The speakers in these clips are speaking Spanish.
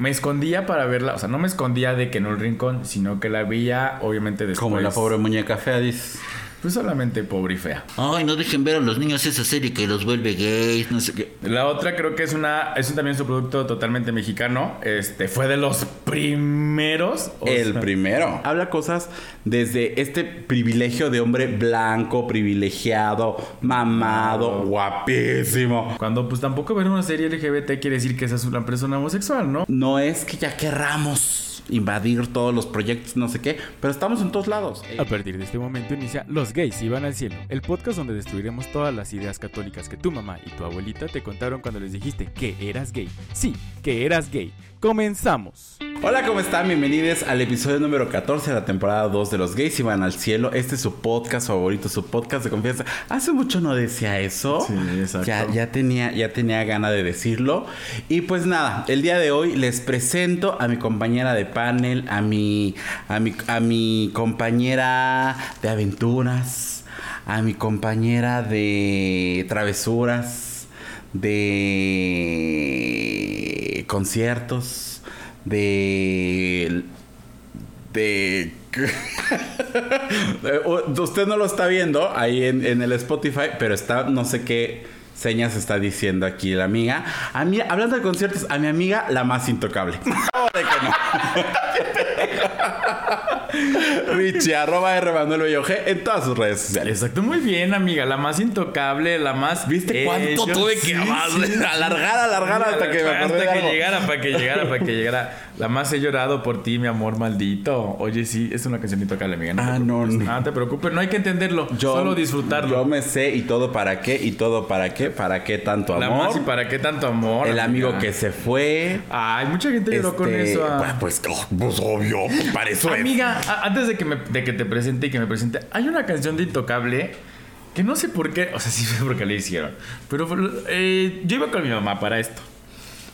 me escondía para verla, o sea, no me escondía de que en un rincón, sino que la veía obviamente después. Como la pobre muñeca fea. Pues solamente pobre y fea. Ay, no dejen ver a los niños esa serie que los vuelve gays, no sé qué. La otra creo que es una es un, también su producto totalmente mexicano. Este fue de los primeros. o El sea, primero. Habla cosas desde este privilegio de hombre blanco, privilegiado, mamado, guapísimo. Cuando pues tampoco ver una serie LGBT quiere decir que esa es una persona homosexual, ¿no? No es que ya querramos invadir todos los proyectos, no sé qué, pero estamos en todos lados. A partir de este momento inicia Los gays iban al cielo, el podcast donde destruiremos todas las ideas católicas que tu mamá y tu abuelita te contaron cuando les dijiste que eras gay. Sí, que eras gay. Comenzamos. Hola, ¿cómo están? Bienvenidos al episodio número 14 de la temporada 2 de Los Gays Iban al Cielo. Este es su podcast favorito, su podcast de confianza. Hace mucho no decía eso. Sí, exacto. Ya, ya tenía, ya tenía gana de decirlo. Y pues nada, el día de hoy les presento a mi compañera de panel, a mi, a mi, a mi compañera de aventuras, a mi compañera de travesuras, de conciertos, de de usted no lo está viendo ahí en, en el Spotify, pero está no sé qué señas está diciendo aquí la amiga. A mí, hablando de conciertos, a mi amiga la más intocable. ¿Cómo de que no? Richie, arroba R Manuel Bello G en todas sus redes sociales. Exacto, muy bien, amiga. La más intocable, la más. ¿Viste cuánto tuve que alargar, alargar hasta que me acordé de Hasta que llegara, para que llegara, para que llegara. La más he llorado por ti, mi amor maldito. Oye, sí, es una canción intocable, amiga. Ah, no, preocupes. no. No te preocupes, no hay que entenderlo. solo disfrutarlo. Yo me sé y todo para qué, y todo para qué, para qué tanto la amor. más y para qué tanto amor. el amiga? amigo que se fue. Ay, mucha gente lloró con Este, eso. ah. Pues, pues, pues, obvio, para eso es. Amiga, antes de que, me, de que te presente y que me presente, hay una canción de Intocable que no sé por qué, o sea, sí sé por qué le hicieron, pero eh, yo iba con mi mamá para esto.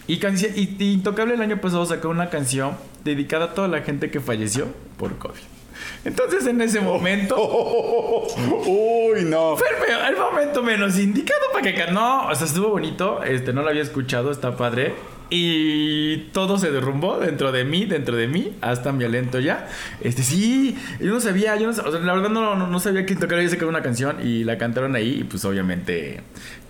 Y, y, y Intocable el año pasado sacó una canción dedicada a toda la gente que falleció por COVID. Entonces en ese momento Uy, no. fue el, momento menos indicado para que no, o sea, estuvo bonito, este no lo había escuchado, está padre. Y todo se derrumbó dentro de mí, dentro de mí, hasta mi aliento ya. Este sí, yo no sabía, yo no, sab- o sea, la verdad no, no, no sabía que tocar había sacado una canción y la cantaron ahí y pues obviamente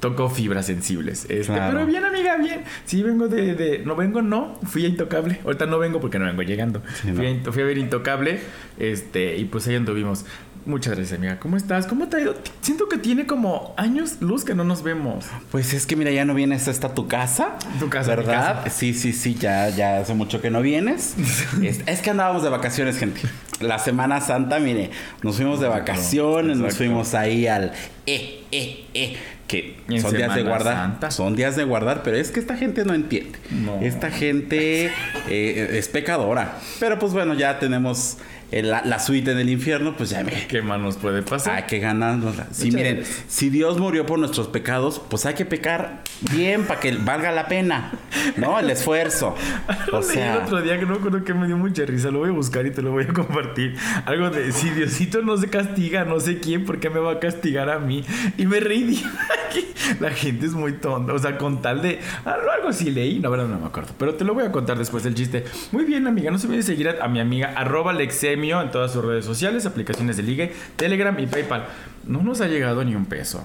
tocó fibras sensibles. Este, Claro. pero bien amiga, bien. Sí vengo de, de- no vengo, no, fui a Intocable. Ahorita no vengo porque no vengo llegando. Sí, fui, a, no. Fui a ver Intocable, este, y pues ahí anduvimos. Muchas gracias, amiga. ¿Cómo estás? ¿Cómo te ha ido? Siento que tiene como años luz que no nos vemos. Pues es que mira, ya no vienes hasta tu casa. Tu casa, mi ¿Verdad? casa. Sí, sí, sí, ya, ya hace mucho que no vienes. es, es que andábamos de vacaciones, gente. La Semana Santa, mire, nos fuimos de vacaciones, nos fuimos ahí al eh, eh, eh. Que son días de guardar. Santa. Son días de guardar, pero es que esta gente no entiende. No. Esta gente eh, es pecadora. Pero pues bueno, ya tenemos la, la suite en el infierno, pues ya me. ¿Qué más nos puede pasar? Hay que ganárnosla. Sí, Muchas miren, gracias. si Dios murió por nuestros pecados, pues hay que pecar bien para que valga la pena, ¿no? El esfuerzo. Lo O leí el sea, otro día que no recuerdo que me dio mucha risa. Lo voy a buscar y te lo voy a compartir. Algo de si Diosito no se castiga, no sé quién, ¿por qué me va a castigar a mí? Y me reí. dije, "Ay, La gente es muy tonta. O sea, con tal de. Algo así leí. No, verdad, no me acuerdo. Pero te lo voy a contar después del chiste. Muy bien, amiga. No se olviden de seguir a, a mi amiga arroba Lexemio en todas sus redes sociales, aplicaciones de ligue, Telegram y PayPal. No nos ha llegado ni un peso.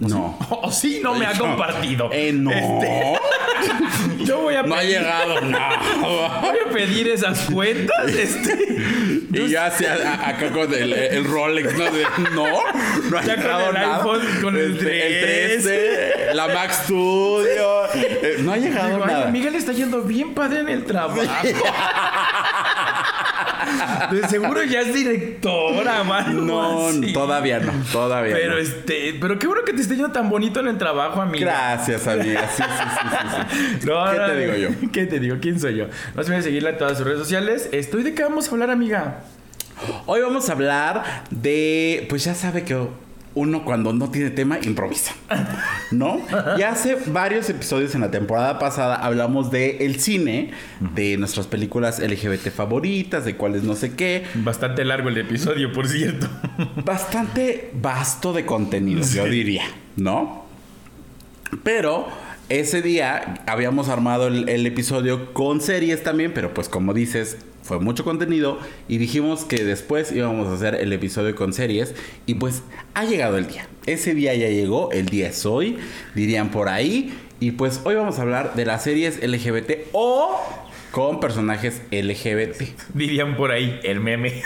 no. O sí, no me ha No. compartido. Eh, no. Este, yo voy a No ha pedir- llegado nada. Voy a pedir esas cuentas. Este. Y yo hacía a- acá con el, el Rolex, ¿no? De, no, no ha Ya con llegado el nada. iPhone, con el Este, el 13. 13, la Mac Studio. Eh, No ha llegado Digo, nada. Miguel está yendo bien padre en el trabajo. De seguro ya es directora, mano. No, así. todavía no, todavía Pero no. este, pero qué bueno que te esté yendo tan bonito en el trabajo, amiga. Gracias, amiga. Sí, sí, sí, sí, sí. No, ¿Qué no, te digo yo? ¿Qué te digo? ¿Quién soy yo? No se olviden de seguirla en todas sus redes sociales. Estoy de qué vamos a hablar, amiga. Hoy vamos a hablar de, pues ya sabe que uno cuando no tiene tema improvisa, ¿no? Y hace varios episodios en la temporada pasada hablamos de el cine, de nuestras películas LGBT favoritas, de cuáles no sé qué, Bastante largo el episodio, por cierto. bastante vasto de contenido, yo diría, ¿no? Pero ese día habíamos armado el, el episodio con series también, pero pues como dices, fue mucho contenido y dijimos que después íbamos a hacer el episodio con series y pues ha llegado el día. Ese día ya llegó, el día es hoy, dirían por ahí. Y pues hoy vamos a hablar de las series LGBT o con personajes LGBT. Dirían por ahí, el meme.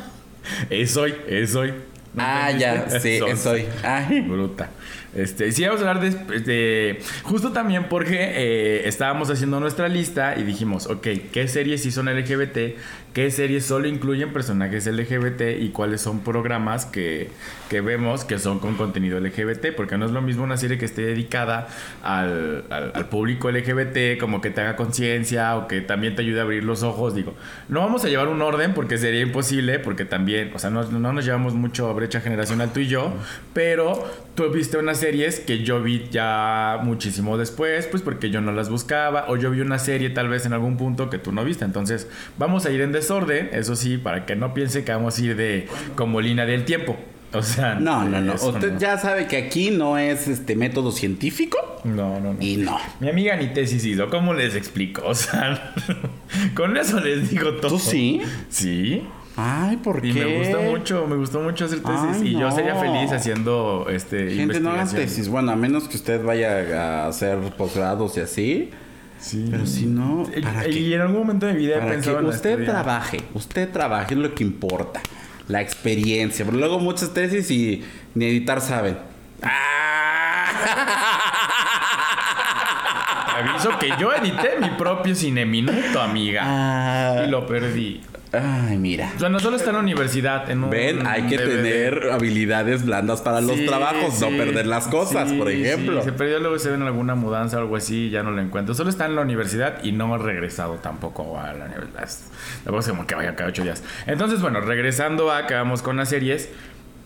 es hoy, es hoy. ¿No Ah, ya, sí, es hoy. Ay. Bruta. Este, sí, vamos a hablar de, de- justo también porque eh, estábamos haciendo nuestra lista y dijimos, ok, ¿qué series sí son LGBT? ¿Qué series solo incluyen personajes LGBT? ¿Y cuáles son programas que, que vemos que son con contenido LGBT? Porque no es lo mismo una serie que esté dedicada al, al- al público LGBT, como que te haga conciencia o que también te ayude a abrir los ojos. Digo, no vamos a llevar un orden porque sería imposible, porque también, o sea, no, no nos llevamos mucho brecha generacional tú y yo, pero tú viste unas series que yo vi ya muchísimo después, pues porque yo no las buscaba, o yo vi una serie tal vez en algún punto que tú no viste. Entonces, vamos a ir en desorden, eso sí, para que no piense que vamos a ir de como línea del tiempo. O sea, No, no, no. Usted no. ya sabe que aquí no es este método científico No, no, no. y no. Mi amiga ni tesis hizo, ¿cómo les explico? O sea, con eso les digo todo. ¿Tú sí? Sí. Ay, ¿por Y qué? me gusta mucho, me gustó mucho hacer tesis. Ay, y yo no. sería feliz haciendo este Gente, no hagan tesis. Bueno, a menos que usted vaya a hacer posgrados y así. Sí. Pero si no, Y- ¿para y, qué? en algún momento de mi vida he que en usted estudiar. trabaje, usted trabaje es lo que importa. La experiencia. Pero luego muchas tesis y ni editar saben. Aviso que yo edité mi propio cine minuto, amiga. Ah. Y lo perdí. Ay, mira. O sea, no solo está en la universidad, en un Ven, hay que DVD. tener habilidades blandas para los Sí, trabajos, no perder las cosas, Sí, por sí. ejemplo. Se perdió luego se ve en alguna mudanza o algo así, ya no lo encuentro. Solo está en la universidad y no ha regresado tampoco a la universidad. Tampoco es como que vaya cada ocho días. Entonces, bueno, regresando a que vamos con las series.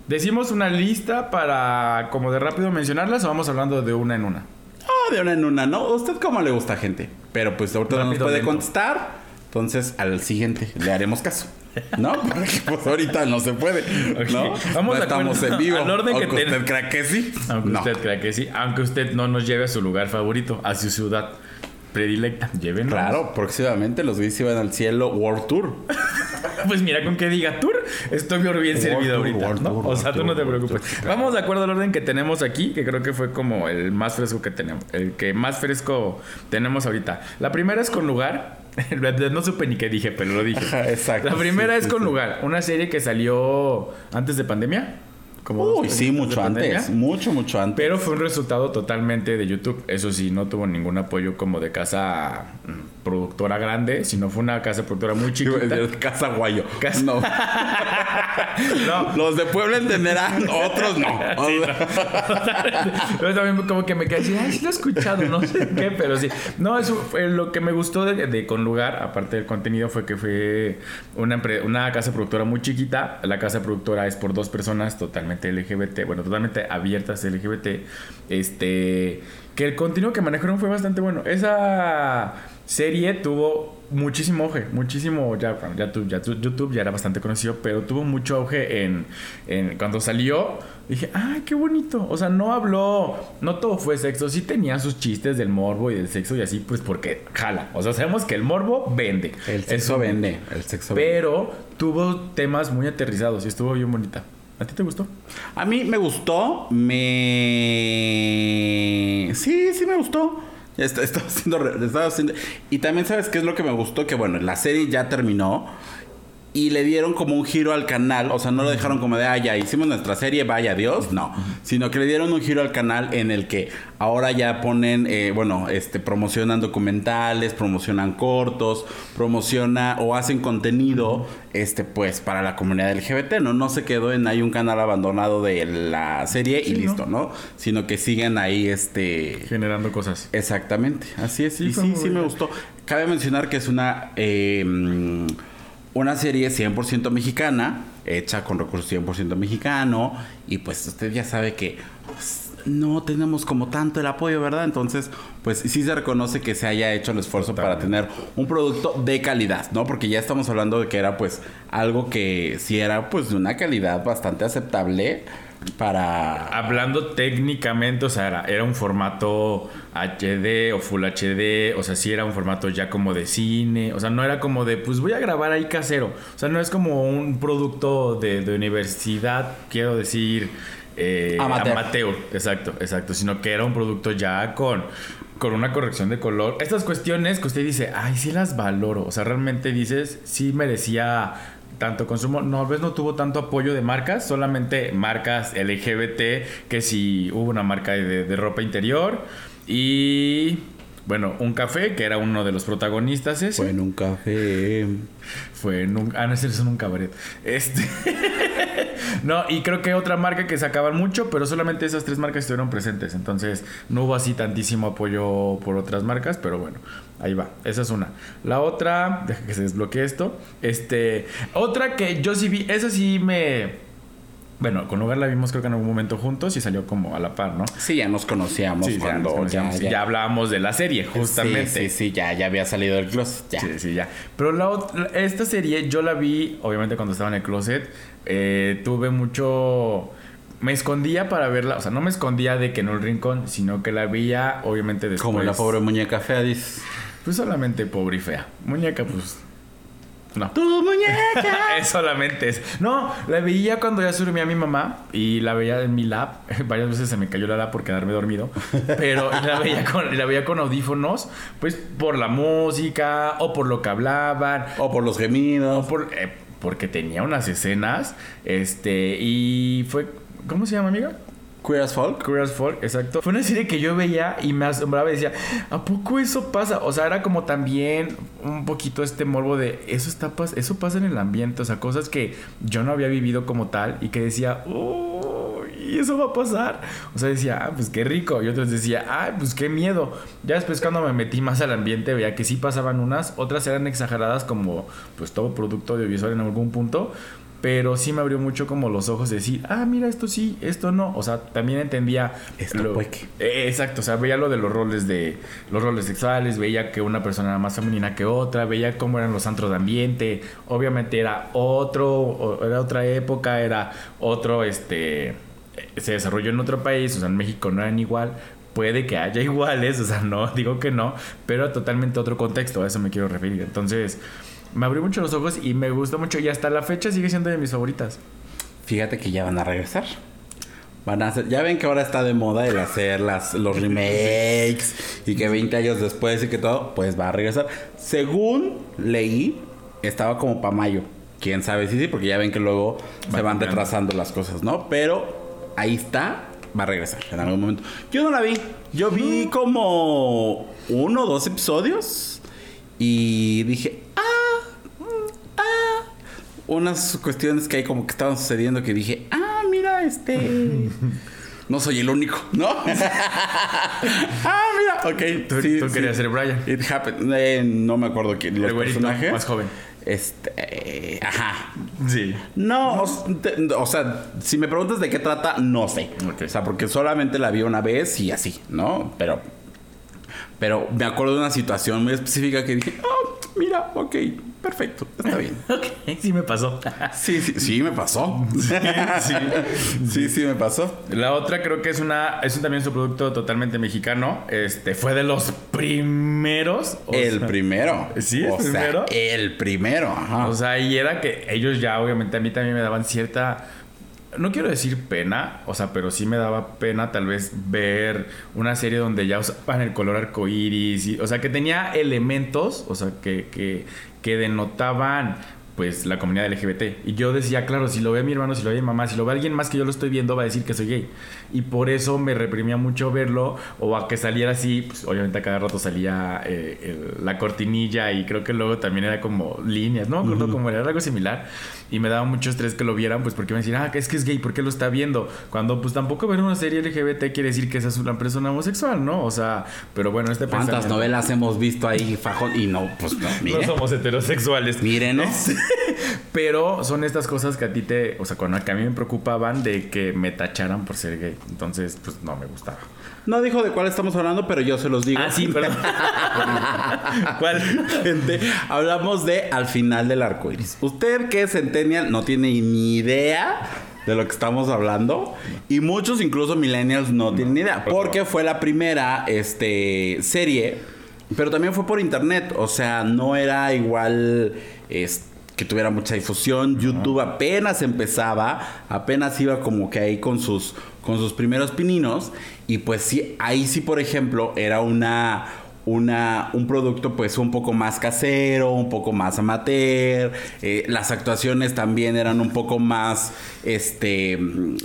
¿Decimos una lista para como de rápido mencionarlas o vamos hablando de una en una? Ah, de una en una, ¿no? ¿Usted cómo le gusta, gente? Pero pues ahorita no nos puede lento. contestar. Entonces, al siguiente le haremos caso. ¿No? Porque pues ahorita no se puede. ¿No? Vamos no de estamos acuerdo en vivo. al orden que Aunque ten- usted crea que sí. Aunque no. usted crea que sí, aunque usted no nos lleve a su lugar favorito, a su ciudad predilecta, llévenos. Claro, próximamente los gays iban al cielo World Tour. Pues mira, con que diga tour, estoy bien World servido Tour, ahorita, World ¿no? Tour, o sea, tú no te preocupes. Tour. Vamos de acuerdo al orden que tenemos aquí, que creo que fue como el más fresco que tenemos, el que más fresco tenemos ahorita. La primera es con lugar. No supe ni qué dije, pero lo dije. Ajá, exacto, La primera sí, es sí, con sí. lugar, una serie que salió antes de pandemia. Como dos, Uy, tres sí, mucho pandemia. antes. Mucho, mucho antes. Pero fue un resultado totalmente de YouTube. Eso sí, no tuvo ningún apoyo como de casa mm, productora grande, sino fue una casa productora muy chiquita. De Casa Guayo. Casa- No. No. Los de Puebla entenderán, otros no. Pero también como que me quedé así, ay, sí lo he escuchado, no sé qué, pero sí. No, eso fue lo que me gustó de, de Con Lugar, aparte del contenido, fue que fue una, una casa productora muy chiquita. La casa productora es por dos personas totalmente LGBT, bueno, totalmente abiertas LGBT. Este, que el contenido que manejaron fue bastante bueno. Esa serie tuvo muchísimo auge, muchísimo, ya, bueno, ya, tu- ya tu- YouTube ya era bastante conocido, pero tuvo mucho auge en, en cuando salió, dije, ay, qué bonito, o sea, no habló, no todo fue sexo, sí tenía sus chistes del morbo y del sexo y así, pues porque jala, o sea, sabemos que el morbo vende. El Eso sexo vende. El sexo vende. Pero tuvo temas muy aterrizados y estuvo bien bonita. ¿A ti te gustó? A mí me gustó, me... Sí, sí me gustó. Estaba haciendo, haciendo... Y también sabes qué es lo que me gustó, que bueno, la serie ya terminó y le dieron como un giro al canal, o sea, no lo dejaron como de, ah, ya hicimos nuestra serie, vaya Dios, no, sino que le dieron un giro al canal en el que ahora ya ponen, eh, bueno, este, promocionan documentales, promocionan cortos, promociona o hacen contenido, este, pues, para la comunidad LGBT, ¿no? No se quedó en hay un canal abandonado de la serie y listo, ¿no? Sino que siguen ahí, este... Generando cosas. Exactamente, así es. Sí, y sí, sí me gustó. Cabe mencionar que es una eh, mm, una serie 100% mexicana, hecha con recursos 100% mexicano y pues usted ya sabe que pues, no tenemos como tanto el apoyo, ¿verdad? Entonces, pues sí se reconoce que se haya hecho el esfuerzo para tener un producto de calidad, ¿no? Porque ya estamos hablando de que era pues algo que sí era pues de una calidad bastante aceptable para... Hablando técnicamente, o sea, era, era un formato HD o Full HD, o sea, sí era un formato ya como de cine, o sea, no era como de, pues voy a grabar ahí casero, o sea, no es como un producto de, de universidad, quiero decir, eh, Amateur. amateur, exacto, exacto, sino que era un producto ya con, con una corrección de color. Estas cuestiones que usted dice, ay, sí las valoro, o sea, realmente dices, sí merecía tanto consumo, no, tal vez no tuvo tanto apoyo de marcas, solamente marcas LGBT, que si hubo una marca de, de ropa interior y bueno, un café, que era uno de los protagonistas ese. Fue en un café. Fue en un... Ah, no, ese es en un cabaret. Este... no, y creo que otra marca que sacaban mucho, pero solamente esas tres marcas estuvieron presentes. Entonces, no hubo así tantísimo apoyo por otras marcas, pero bueno, ahí va. Esa es una. La otra, deja que se desbloquee esto. Este... Otra que yo sí vi, esa sí me... Bueno, con Hogar la vimos creo que en algún momento juntos y salió como a la par, ¿no? Sí, ya nos conocíamos Sí, ya, cuando nos conocíamos. ya, ya hablábamos de la serie, justamente. Sí, sí, sí, ya, ya había salido del closet. Ya. Sí, sí, ya. Pero la, ot- la- esta serie yo la vi, obviamente, cuando estaba en el closet. Eh, tuve mucho. Me escondía para verla. O sea, no me escondía de que en un rincón, sino que la veía, obviamente, después. Como la pobre muñeca fea, dices. Pues solamente pobre y fea. Muñeca, pues. No. ¡Tu muñeca! es solamente es. No, la veía cuando ya se dormía mi mamá y la veía en mi lap. Varias veces se me cayó la lap por quedarme dormido. Pero la veía con, la veía con audífonos, pues por la música o por lo que hablaban. o por los gemidos. No, por- eh, porque tenía unas escenas. Este, y fue. ¿Cómo se llama, amiga? Queer as Folk. Queer exacto. Fue una serie que yo veía y me asombraba y decía, ¿a poco eso pasa? O sea, era como también un poquito este morbo de eso está eso pasa en el ambiente, o sea, cosas que yo no había vivido como tal y que decía, oh, y eso va a pasar. O sea, decía, ah, pues qué rico. Y otros decía, ah, pues qué miedo. Ya después cuando me metí más al ambiente veía que sí pasaban unas, otras eran exageradas como pues todo producto audiovisual en algún punto. Pero sí me abrió mucho como los ojos de decir, ah, mira, esto sí, esto no. O sea, también entendía. Esto lo-. Eh, exacto, o sea, veía lo de los roles de los roles sexuales, veía que una persona era más femenina que otra, veía cómo eran los antros de ambiente. Obviamente era otro, era otra época, era otro, este, eh, se desarrolló en otro país, o sea, en México no eran igual. Puede que haya iguales, o sea, no digo que no, pero totalmente otro contexto, a eso me quiero referir. Entonces, me abrió mucho los ojos y me gustó mucho y hasta la fecha sigue siendo de mis favoritas. Fíjate que ya van a regresar. Van a hacer, ya ven que ahora está de moda el hacer las, los remakes y que 20 años después y que todo, pues va a regresar. Según leí, estaba como para mayo. Quién sabe si sí, porque ya ven que luego se van retrasando las cosas, ¿no? Pero ahí está, va a regresar en algún momento. Yo no la vi, yo vi como uno o dos episodios y dije, unas cuestiones que hay como que estaban sucediendo que dije, ah, mira, este. No soy el único, ¿no? ah, mira, ok. Tú, sí, tú sí. querías ser Brian. It happened. Eh, no me acuerdo quién. Los El personajes. más joven. Este. eh, ajá. Sí. No, o, sea, si me preguntas de qué trata, no sé. O sea, porque solamente la vi una vez y así, ¿no? Pero. Pero me acuerdo de una situación muy específica que dije, oh, mira, ok, perfecto, está bien. Ok, sí me pasó. Sí, sí, sí me pasó. sí. Sí, sí me pasó. La otra creo que es una es un, también su producto totalmente mexicano. Este fue de los primeros. o El sea, primero. ¿Sí, el o sea, primero? el primero, ajá. O sea, y era que ellos ya obviamente a mí también me daban cierta no quiero decir pena, o sea, pero sí me daba pena tal vez ver una serie donde ya usaban el color arcoíris, y, o sea, que tenía elementos, o sea, que, que, que denotaban pues la comunidad LGBT. Y yo decía, claro, si lo ve mi hermano, si lo ve mi mamá, si lo ve alguien más que yo lo estoy viendo, va a decir que soy gay. Y por eso me reprimía mucho verlo, o a que saliera así, pues obviamente a cada rato salía eh, el- la cortinilla y creo que luego también era como líneas, no me acuerdo cómo era, era algo similar. Y me daba mucho estrés que lo vieran, pues porque me decían, ah, es que es gay, ¿por qué lo está viendo? Cuando pues tampoco ver una serie LGBT quiere decir que es una persona homosexual, ¿no? O sea, pero bueno, este ¿Cuántas novelas hemos visto ahí, fajón? Y no, pues no, No mire. somos heterosexuales. Mírenos. Pero son estas cosas que a ti te, o sea, con que a mí me preocupaban de que me tacharan por ser gay. Entonces, pues no me gustaba. No dijo de cuál estamos hablando, pero yo se los digo. Ah, sí, perdón. ¿Cuál? Gente, hablamos de Al final del arco iris. Usted que es Centennial no tiene ni idea de lo que estamos hablando. Y muchos, incluso millennials, no tienen ni idea. Porque fue la primera este, serie, pero también fue por internet. O sea, no era igual es, que tuviera mucha difusión. YouTube apenas empezaba, apenas iba como que ahí con sus, con sus primeros pininos. Y pues sí, ahí sí, por ejemplo, era una una, un producto pues un poco más casero, un poco más amateur, eh, las actuaciones también eran un poco más, este,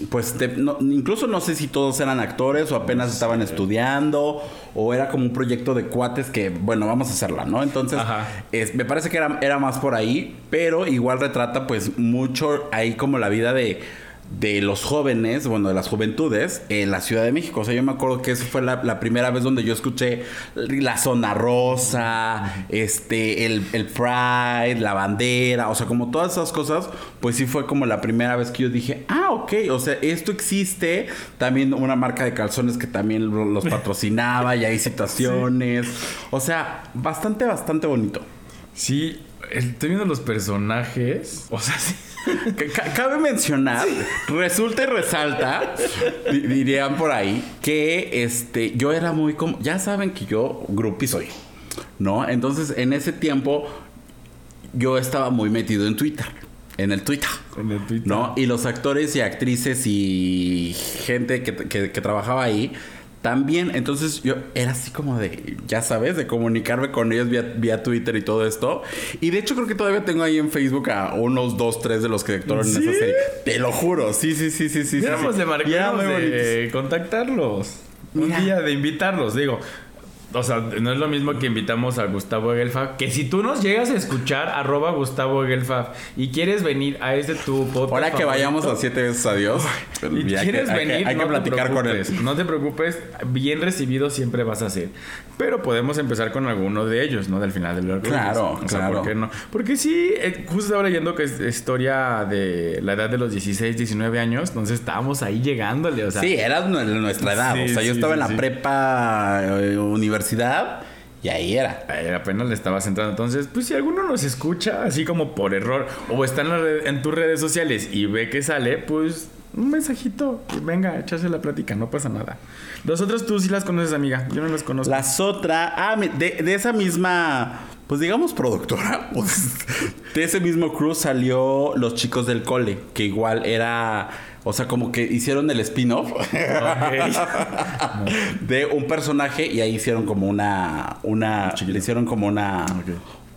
pues de- no- incluso no sé si todos eran actores o apenas estaban estudiando o era como un proyecto de cuates que, bueno, vamos a hacerla, ¿no? Entonces, es- me parece que era, era más por ahí, pero igual retrata pues mucho ahí como la vida de de los jóvenes, bueno, de las juventudes en la Ciudad de México. O sea, yo me acuerdo que esa fue la, la primera vez donde yo escuché la zona rosa, este, el, el Pride, la bandera, o sea, como todas esas cosas, pues sí fue como la primera vez que yo dije, ah, ok, o sea, esto existe. También una marca de calzones que también lo- los patrocinaba y hay situaciones. O sea, bastante, bastante bonito. Sí, estoy viendo los personajes. O sea, sí. Ca- Cabe mencionar, resulta y resalta, di- dirían por ahí, que este, yo era muy como, ya saben que yo groupie soy, ¿no? Entonces, en ese tiempo, yo estaba muy metido en Twitter, en el Twitter. En el Twitter. ¿No? Y los actores y actrices y gente que, que- que trabajaba ahí también. Entonces yo era así como de, ya sabes, de comunicarme con ellos vía, vía Twitter y todo esto. Y de hecho creo que todavía tengo ahí en Facebook a unos dos, tres de los que actuaron en ¿Sí? esa serie. Te lo juro. Sí, sí, sí, sí, sí. sí, Deberíamos sí. de de contactarlos. Mira. Un día de invitarlos, digo. O sea, no es lo mismo que invitamos a Gustavo Gelfab. Que si tú nos llegas a escuchar, arroba Gustavo Gelfab, y quieres venir a este tu podcast. Ahora que favorito, vayamos a siete veces a Dios. y quieres que- hay que- venir, hay que no te platicar con él. preocupes, No te preocupes, bien recibido siempre vas a ser. Pero podemos empezar con alguno de ellos, ¿no? Del final del arco. Claro, O sea, claro. ¿por qué no? Porque sí, eh, justo estaba leyendo que es historia de la edad de los 16, 19 años, entonces estábamos ahí llegándole, o sea. sí, era nu- nuestra edad. Sí, o sea, yo sí, estaba sí, en la prepa, eh, universidad, y ahí era. apenas le estabas entrando. Entonces, pues si alguno nos escucha así como por error o está en, la red- en tus redes sociales y ve que sale, pues un mensajito. Venga, échase la plática, no pasa nada. Los otros tú sí las conoces, amiga. Yo no las conozco. Las otras, ah, de, de esa misma, pues digamos productora, pues, de ese mismo crew salió Los Chicos del Cole, que igual era, o sea, como que hicieron el spin-off de un personaje y ahí hicieron como una, una, le hicieron como una...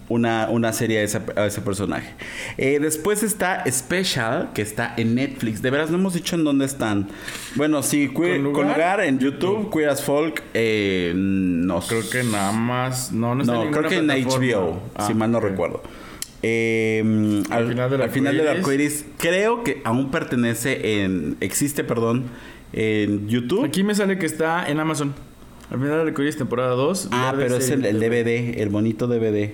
Una, una serie a ese, a ese personaje. Eh, después está Special, que está en Netflix. De veras, no hemos dicho en dónde están. Bueno, sí, Queer- ¿Con con lugar? en YouTube, Queer as Folk, eh, no Creo que nada más. No, no está no, en creo que en. HBO, Ah, si mal no recuerdo. Eh, al, final del al final del arcoíris. arcoiris, creo que aún pertenece en. Existe, perdón, en YouTube. Aquí me sale que está en Amazon. Al final de Arcoiris, temporada 2. ah, pero es el, DVD, el bonito DVD.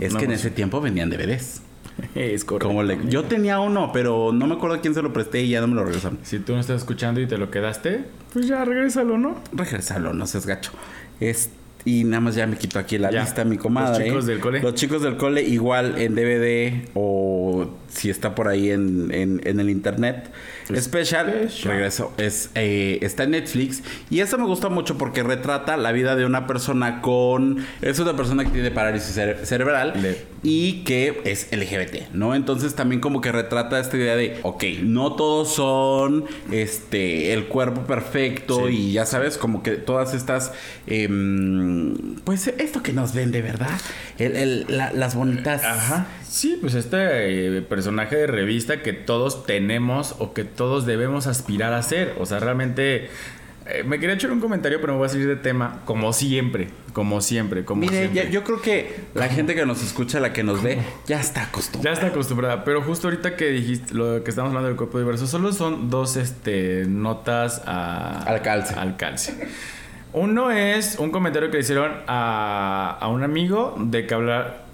Es que en ese tiempo venían DVDs. Es correcto. Como le- yo tenía uno, pero no me acuerdo a quién se lo presté y ya no me lo regresaron. Si tú no estás escuchando y te lo quedaste, pues ya regrésalo, ¿no? Regresarlo, no seas gacho. Es, y nada más ya me quito aquí la Ya. lista mi comadre. Los chicos del cole. Los chicos del cole igual en DVD o si está por ahí en, en- en el internet. Special, Special. regreso, es, eh, está en Netflix y esto me gusta mucho porque retrata la vida de una persona con... Es una persona que tiene parálisis cere- cerebral Le- y que es LGBT, ¿no? Entonces también como que retrata esta idea de, ok, no todos son este el cuerpo perfecto Sí. y ya sabes, como que todas estas, em, pues esto que nos vende, ¿verdad? El, el- la- las bonitas... Ajá. Sí, pues este eh, personaje de revista que todos tenemos o que todos debemos aspirar a ser. O sea, realmente. eh, me quería echar un comentario, pero me voy a salir de tema. Como siempre. Como siempre. Como Mire, siempre. ya- yo creo que la gente que nos escucha, la que nos ve, ya está acostumbrada. Ya está acostumbrada, pero justo ahorita que dijiste lo que estamos hablando del cuerpo diverso, solo son dos este, notas a- Al calce. Al calce. Uno es un comentario que le hicieron a, a un amigo de que hablar.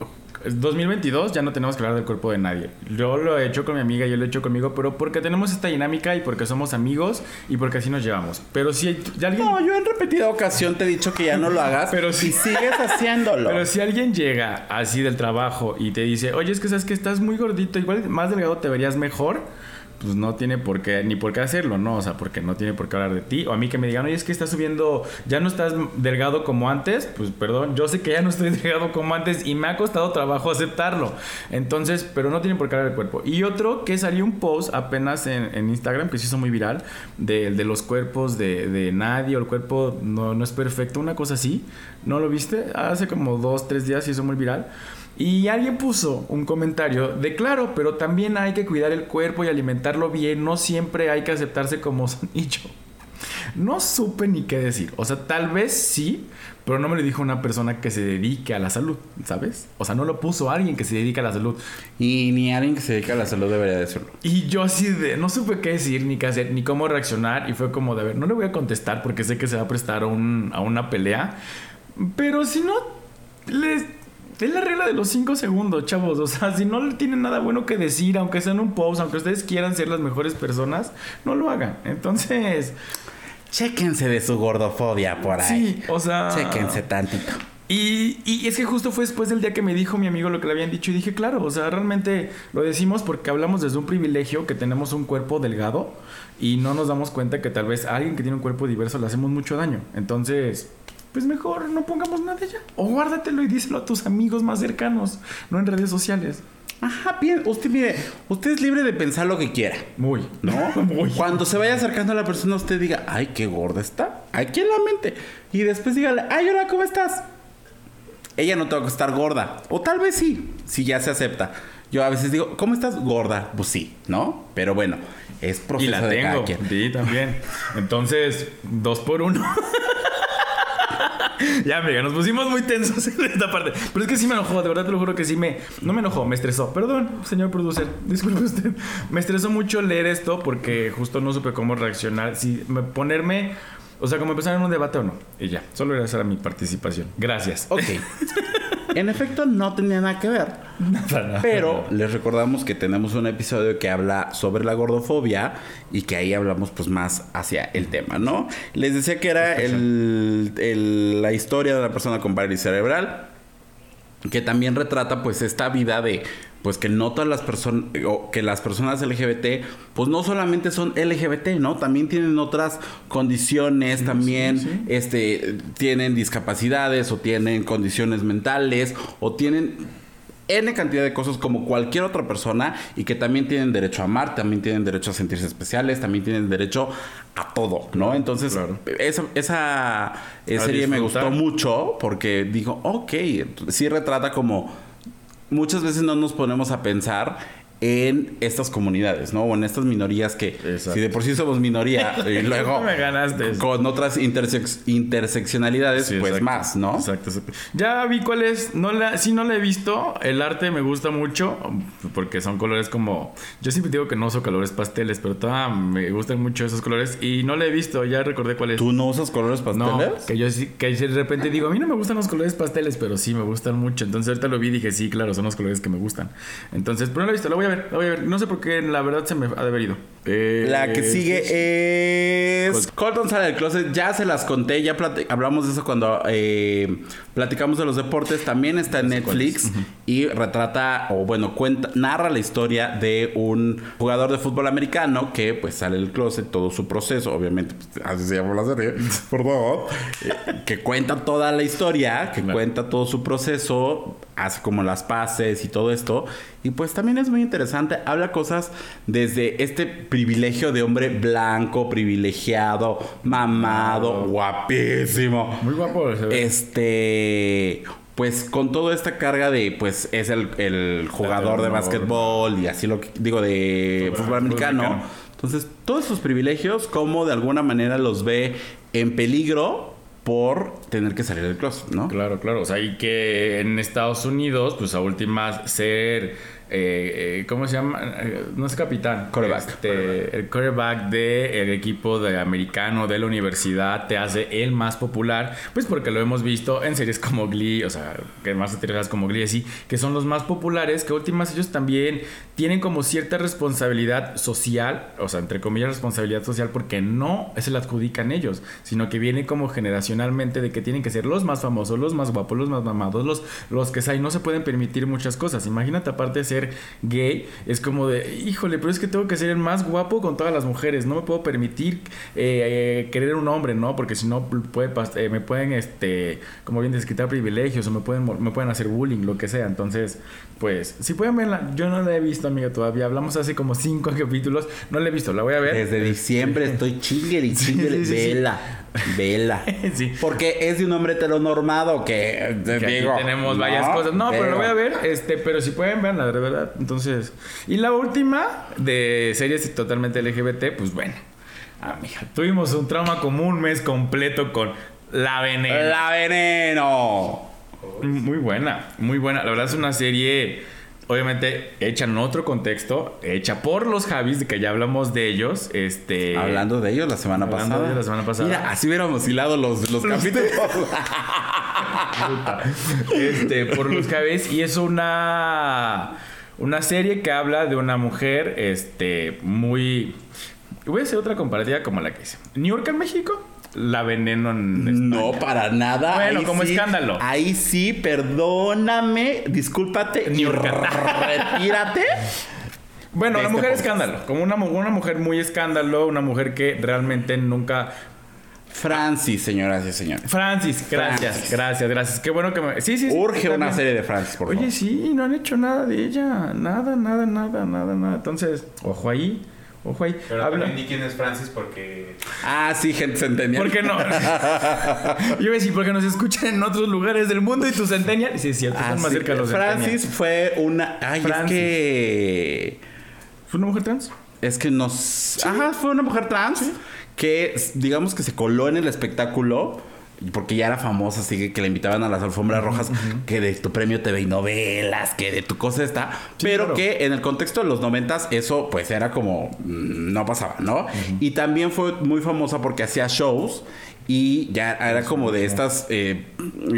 2022 ya no tenemos que hablar del cuerpo de nadie. Yo lo he hecho con mi amiga, yo lo he hecho conmigo, pero porque tenemos esta dinámica y porque somos amigos y porque así nos llevamos. Pero si hay- ya alguien No, yo en repetida ocasión te he dicho que ya no lo hagas, Pero si sigues haciéndolo. Pero si alguien llega así del trabajo y te dice, oye, es que sabes que estás muy gordito, igual más delgado te verías mejor, pues no tiene por qué, ni por qué hacerlo, ¿no? O sea, porque no tiene por qué hablar de ti. O a mí que me digan, oye, es que estás subiendo, ya no estás delgado como antes, pues perdón, yo sé que ya no estoy delgado como antes y me ha costado trabajo aceptarlo. Entonces, pero no tiene por qué hablar del cuerpo. Y otro que salió un post apenas en, Instagram que se hizo muy viral, de, de los cuerpos de, de nadie o el cuerpo no, no es perfecto, una cosa así. ¿No lo viste? Hace como dos, tres días se hizo muy viral. Y alguien puso un comentario de claro, pero también hay que cuidar el cuerpo y alimentarlo bien, no siempre hay que aceptarse como son. Y yo no supe ni qué decir. O sea, tal vez sí, pero no me lo dijo una persona que se dedique a la salud, ¿sabes? O sea, no lo puso alguien que se dedique a la salud. Y ni alguien que se dedica a la salud debería decirlo. Y yo así de, no supe qué decir, ni qué hacer, ni cómo reaccionar. Y fue como de, a ver, no le voy a contestar porque sé que se va a prestar a, un- a una pelea. Pero si no, les... Es la regla de los 5 segundos, chavos. O sea, si no tienen nada bueno que decir, aunque sea en un post, aunque ustedes quieran ser las mejores personas, no lo hagan. Entonces, Chéquense de su gordofobia por ahí. sí, o sea... Chéquense tantito. Y, y es que justo fue después del día que me dijo mi amigo lo que le habían dicho y dije, claro, o sea, realmente lo decimos porque hablamos desde un privilegio que tenemos un cuerpo delgado y no nos damos cuenta que tal vez a alguien que tiene un cuerpo diverso le hacemos mucho daño. Entonces, pues mejor no pongamos nada ya. O guárdatelo y díselo a tus amigos más cercanos, no en redes sociales. Ajá, bien. Usted, mire, usted es libre de pensar lo que quiera. Muy. ¿No? Muy. Cuando se vaya acercando a la persona, usted diga, ay, qué gorda está. Aquí en la mente. Y después dígale, ay, hola, ¿cómo estás? Ella no tengo que estar gorda. O tal vez sí, si ya se acepta. Yo a veces digo, ¿cómo estás? Gorda. Pues sí, ¿no? Pero bueno, es proceso Y la de cada tengo. quien. Sí, también. Entonces, dos por uno. ya, amiga, nos pusimos muy tensos en esta parte. Pero es que sí me enojó, de verdad te lo juro que sí me. No me enojó, me estresó. Perdón, señor producer, disculpe usted. Me estresó mucho leer esto porque justo no supe cómo reaccionar. Si me, ponerme. O sea, como empezar en un debate o no. Y ya, solo era esa mi participación. Gracias. Ok. en efecto, no tenía nada que ver. Pero les recordamos que tenemos un episodio que habla sobre la gordofobia y que ahí hablamos pues más hacia el tema, ¿no? Les decía que era el- el- la historia de una persona con parálisis cerebral que también retrata pues esta vida de pues que no todas las personas o que las personas LGBT pues no solamente son LGBT, ¿no? También tienen otras condiciones, también sí. este tienen discapacidades o tienen condiciones mentales o tienen N cantidad de cosas como cualquier otra persona y que también tienen derecho a amar, también tienen derecho a sentirse especiales, también tienen derecho a todo, ¿no? Entonces, claro. esa, esa serie me gustó mucho porque digo, ok, sí retrata como muchas veces no nos ponemos a pensar en estas comunidades, ¿no? O en estas minorías que Exacto. si de por sí somos minoría y luego Me ganaste. con otras intersex- interseccionalidades, Sí, pues exacto. más, ¿no? Exacto, exacto. Ya vi cuál es. No la, sí, no la he visto. El arte me gusta mucho porque son colores como. Yo siempre digo que no uso colores pasteles, pero me gustan mucho esos colores y no la he visto. Ya recordé cuál es. ¿Tú no usas colores No, pasteles? que yo sí, que de repente digo, a mí no me gustan los colores pasteles, pero sí me gustan mucho. Entonces ahorita lo vi y dije, sí, claro, son los colores que me gustan. Entonces, pero no la he visto, la voy a ver, la voy a ver. No sé por qué, la verdad se me ha de haber ido. Eh, La que sigue es Col- Colton sale del closet. Ya se las conté, ya hablamos de eso cuando eh, platicamos de los deportes. También está en Netflix y retrata, o bueno, cuenta, narra la historia de un jugador de fútbol americano que pues sale del closet, todo su proceso, obviamente, pues, así se llama la serie, perdón, eh, que cuenta toda la historia, que Claro. cuenta todo su proceso, hace como las paces y todo esto. Y pues también es muy interesante, habla cosas desde este privilegio de hombre blanco, privilegiado, mamado, guapísimo. Muy guapo se ve. Este, pues con toda esta carga de, pues es el, el jugador de básquetbol y así lo que digo de Fútbol- americano. Entonces, todos esos privilegios, como de alguna manera los ve en peligro por tener que salir del closet, ¿no? Claro, claro. O sea, y que en Estados Unidos, pues a últimas ser. Eh, ¿Cómo se llama? No es capitán. Quarterback. Este, El quarterback del equipo de americano de la universidad te hace el más popular. Pues porque lo hemos visto en series como Glee, o sea, que más satíricas como Glee, así, que son los más populares. Que últimas ellos también tienen como cierta responsabilidad social, o sea, entre comillas, responsabilidad social, porque no se la adjudican ellos, sino que viene como generacionalmente de que tienen que ser los más famosos, los más guapos, los más mamados, los, los que saben, no se pueden permitir muchas cosas. Imagínate, aparte de ser gay, es como de, híjole, pero es que tengo que ser el más guapo con todas las mujeres. No me puedo permitir eh, eh, querer un hombre, ¿no? Porque si no, puede, eh, me pueden, este, como bien desquitar privilegios o me pueden, me pueden hacer bullying, lo que sea. Entonces, pues, si pueden verla, yo no la he visto, amiga, todavía. Hablamos hace como cinco capítulos, no la he visto, la voy a ver. Desde diciembre estoy chingue y chingue. Sí, sí, sí, sí. Vela, vela. Sí. Porque es de un hombre heteronormado que, Que aquí digo, tenemos ¿no? varias cosas. No, pero Pero- lo voy a ver, este, pero si pueden verla, de verdad. Entonces, y la última de series totalmente LGBT, pues bueno, amiga, tuvimos un trauma como un mes completo con La Veneno. La veneno. Muy buena, muy buena. La verdad es una serie, obviamente, hecha en otro contexto, hecha por los Javis, de que ya hablamos de ellos. Este. Hablando de ellos la semana Hablando pasada. de la semana pasada. Mira, así hubiéramos hilado los, los capítulos. este, por los Javis. Y es una. Una serie que habla de una mujer, este, muy. Voy a hacer otra comparativa como la que hice. New York en México, la veneno en No, España. para nada. Bueno, Ahí como sí- escándalo. Ahí sí, perdóname, discúlpate y Niurka. retírate. Bueno, la este mujer podcast. escándalo. Como una, una mujer muy escándalo, una mujer que realmente nunca. Francis, señoras y señores. Francis, gracias, Francis. gracias, gracias. Qué bueno que me. Sí, sí, sí. Urge una serie de Francis, por favor. Oye, sí, no han hecho nada de ella. Nada, nada, nada, nada, nada. Entonces, ojo ahí, ojo ahí. Pero Habla- también di quién es Francis porque... Ah, sí, gente centenial. ¿Por qué no? Yo iba a decir, porque nos escuchan en otros lugares del mundo y tus centennial. Sí, es cierto, Ah, están más sí. cerca de los Francis centennial. fue una. Ay, Francis. es que. ¿Fue una mujer trans? Es que nos. Ajá, fue una mujer trans que, digamos que se coló en el espectáculo. Porque ya era famosa, así que, que la invitaban a las alfombras rojas, que de tu premio TV y novelas, que de tu cosa está. pero claro. que en el contexto de los noventas, eso pues era como. mm, No pasaba, ¿no? Y también fue muy famosa porque hacía shows. Y ya era como de estas eh,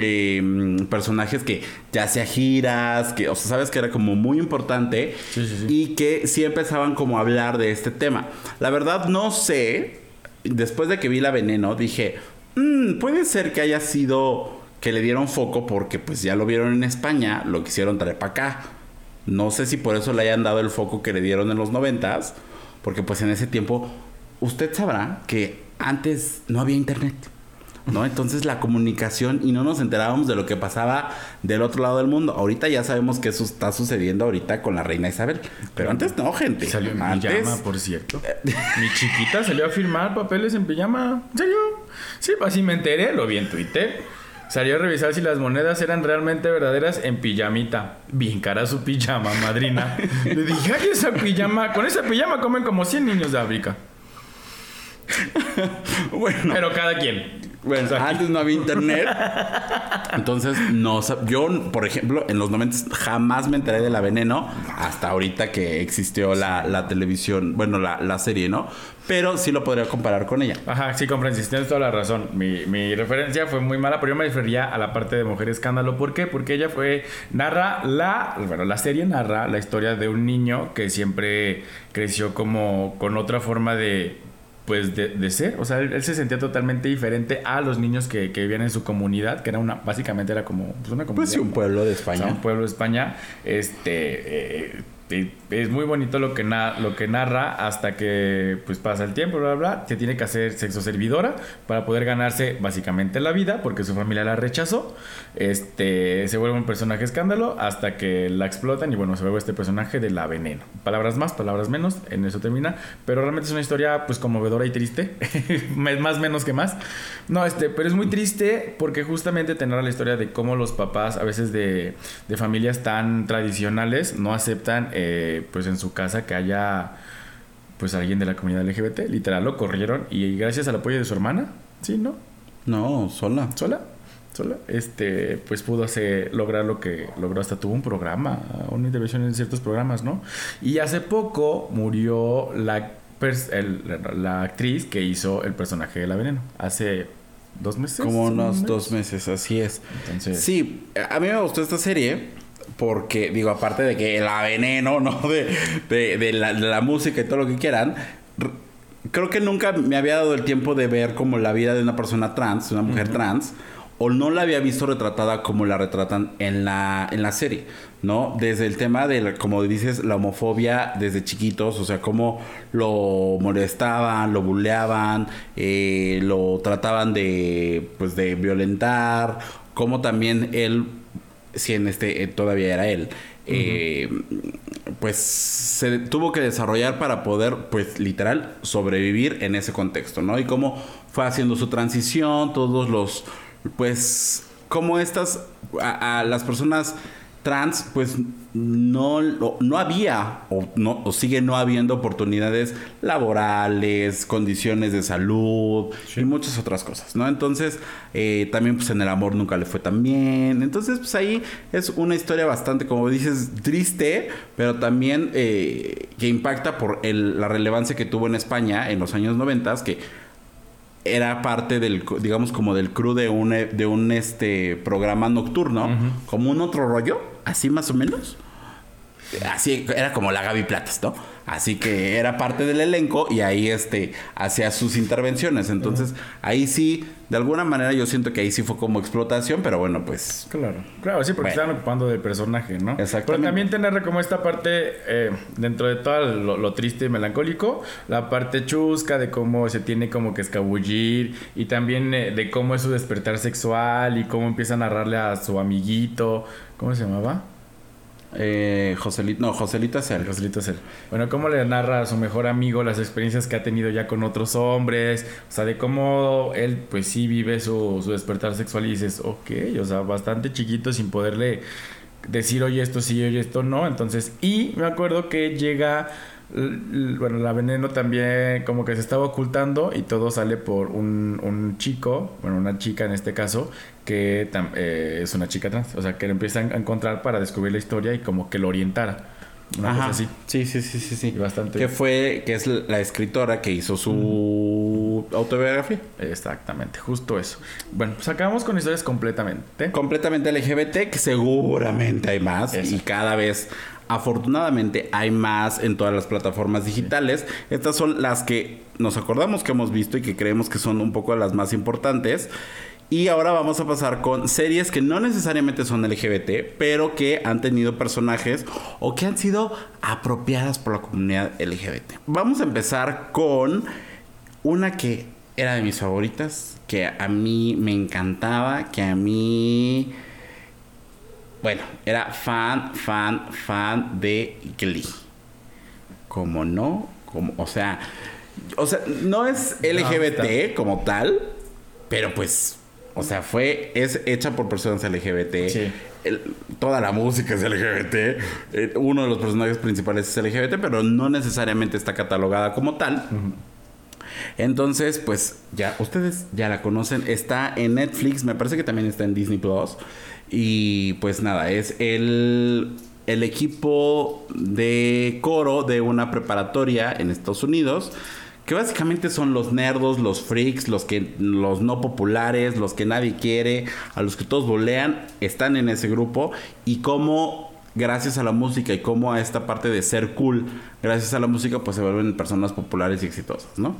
eh, mm, personajes que ya hacía giras, que, o sea, sabes que era como muy importante Sí, sí, sí. y que sí empezaban como a hablar de este tema. La verdad no sé, después de que vi la veneno, dije, "Mm, puede ser que haya sido que le dieron foco porque pues ya lo vieron en España, lo quisieron traer para acá. No sé si por eso le hayan dado el foco que le dieron en los noventas, porque pues en ese tiempo usted sabrá que antes no había internet. ¿No? Entonces la comunicación y no nos enterábamos de lo que pasaba del otro lado del mundo. Ahorita ya sabemos que eso está sucediendo ahorita con la reina Isabel. Pero antes no, gente. Salió en antes, pijama, por cierto. Mi chiquita salió a firmar papeles en pijama. ¿En serio? Sí, así me enteré, lo vi en Twitter. Salió a revisar si las monedas eran realmente verdaderas en pijamita. Bien cara su pijama, madrina. Le dije, ay, esa pijama, con esa pijama comen como 100 niños de África. Bueno, Pero cada quien. Bueno, antes no había internet. Entonces, no yo, por ejemplo, en los 90 jamás me enteré de la veneno hasta ahorita que existió la, la televisión, bueno, la, la serie, ¿no? Pero sí lo podría comparar con ella. Ajá, sí, con Francis, tienes toda la razón. Mi, mi referencia fue muy mala, pero yo me refería a la parte de Mujer Escándalo. ¿Por qué? Porque ella fue. Narra la. Bueno, la serie narra la historia de un niño que siempre creció como con otra forma de. Pues de, de ser, o sea, él, él se sentía totalmente diferente a los niños que, que vivían en su comunidad, que era una, básicamente era como pues una comunidad. Pues sí, un pueblo de O sea, España. un pueblo de España. Este. eh, eh, es muy bonito lo que, narra hasta que pues pasa el tiempo, bla, bla, bla. Se tiene que hacer sexo servidora para poder ganarse básicamente la vida porque su familia la rechazó. Este se vuelve un personaje escándalo hasta que la explotan y bueno, se vuelve este personaje de la veneno. Palabras más, palabras menos, en eso termina. Pero realmente es una historia pues conmovedora y triste. más menos que más. No, este, pero es muy triste porque justamente te la historia de cómo los papás a veces de, de familias tan tradicionales no aceptan eh, pues en su casa que haya pues alguien de la comunidad LGBT. Literal lo corrieron y gracias al apoyo de su hermana, sí, ¿no? No, sola. Sola, sola, este, pues pudo hacer, lograr lo que logró, hasta tuvo un programa, una intervención en ciertos programas, ¿no? Y hace poco murió la, el- la actriz que hizo el personaje de la veneno, hace dos meses. Como un unos dos meses, así es. Entonces, Sí, a mí me gustó esta serie porque, digo, aparte de que la veneno, ¿no? De, de, de la, de la música y todo lo que quieran, creo que nunca me había dado el tiempo de ver como la vida de una persona trans, de una mujer trans, o no la había visto retratada como la retratan en la, en la serie, ¿no? Desde el tema de, como dices, la homofobia desde chiquitos, o sea, cómo lo molestaban, lo buleaban, eh, lo trataban de, pues, de violentar, cómo también él, si en este eh, todavía era él, eh, pues se tuvo que desarrollar para poder, pues literal, sobrevivir en ese contexto, ¿no? Y cómo fue haciendo su transición, todos los, pues, cómo estas, a, a las personas trans, pues no, no había o, no, o sigue no habiendo oportunidades laborales, condiciones de salud y muchas otras cosas, ¿no? Entonces, eh, también pues en el amor nunca le fue tan bien. Entonces, pues ahí es una historia bastante, como dices, triste, pero también eh, que impacta por el- la relevancia que tuvo en España en los años 90, que era parte del, digamos, como del crew de un, de un este, programa nocturno, como un otro rollo, así más o menos. Así, era como la Gaby Platas, ¿no? Así que era parte del elenco y ahí este, hacía sus intervenciones. Entonces, ahí sí, de alguna manera yo siento que ahí sí fue como explotación, pero bueno, pues... Claro, claro, sí, porque Bueno. estaban ocupando del personaje, ¿no? Exactamente. Pero también tener como esta parte, eh, dentro de todo lo, lo triste y melancólico, la parte chusca de cómo se tiene como que escabullir y también eh, de cómo es su despertar sexual y cómo empieza a narrarle a su amiguito, ¿cómo se llamaba? Eh, Joselito, no, él. Joselito es él. Bueno, cómo le narra a su mejor amigo las experiencias que ha tenido ya con otros hombres, o sea, de cómo él pues sí vive su, su despertar sexual y dices, ok, o sea, bastante chiquito sin poderle decir, oye, esto sí, oye, esto no. Entonces, y me acuerdo que llega, bueno, la veneno también como que se estaba ocultando y todo sale por un, un chico, bueno, una chica en este caso, que eh, es una chica trans, o sea, que le empiezan a encontrar para descubrir la historia y como que lo orientara. Una Ajá. cosa así. Sí, sí, sí, sí, sí. Bastante. Que fue, que es la escritora que hizo su autobiografía. Exactamente, justo eso. Bueno, pues acabamos con historias completamente. completamente LGBT, que seguramente hay más Eso. y cada vez afortunadamente hay más en todas las plataformas digitales. Estas son las que nos acordamos que hemos visto y que creemos que son un poco las más importantes. Y ahora vamos a pasar con series que no necesariamente son LGBT, pero que han tenido personajes o que han sido apropiadas por la comunidad LGBT. Vamos a empezar con una que era de mis favoritas, que a mí me encantaba, que a mí... Bueno, era fan, fan, fan de Glee. Como no, como, o sea, o sea, no es LGBT como tal, pero pues, o sea, fue, es hecha por personas LGBT. Sí. El- toda la música es LGBT. eh, uno de los personajes principales es LGBT, pero no necesariamente está catalogada como tal. Entonces, pues ya ustedes ya la conocen. Está en Netflix, me parece que también está en Disney Plus. Y pues nada, es el, el equipo de coro de una preparatoria en Estados Unidos. Que básicamente son los nerdos, los freaks, los que los no populares, los que nadie quiere, a los que todos bolean, están en ese grupo. Y cómo gracias a la música y cómo a esta parte de ser cool, gracias a la música, pues se vuelven personas populares y exitosas, ¿no?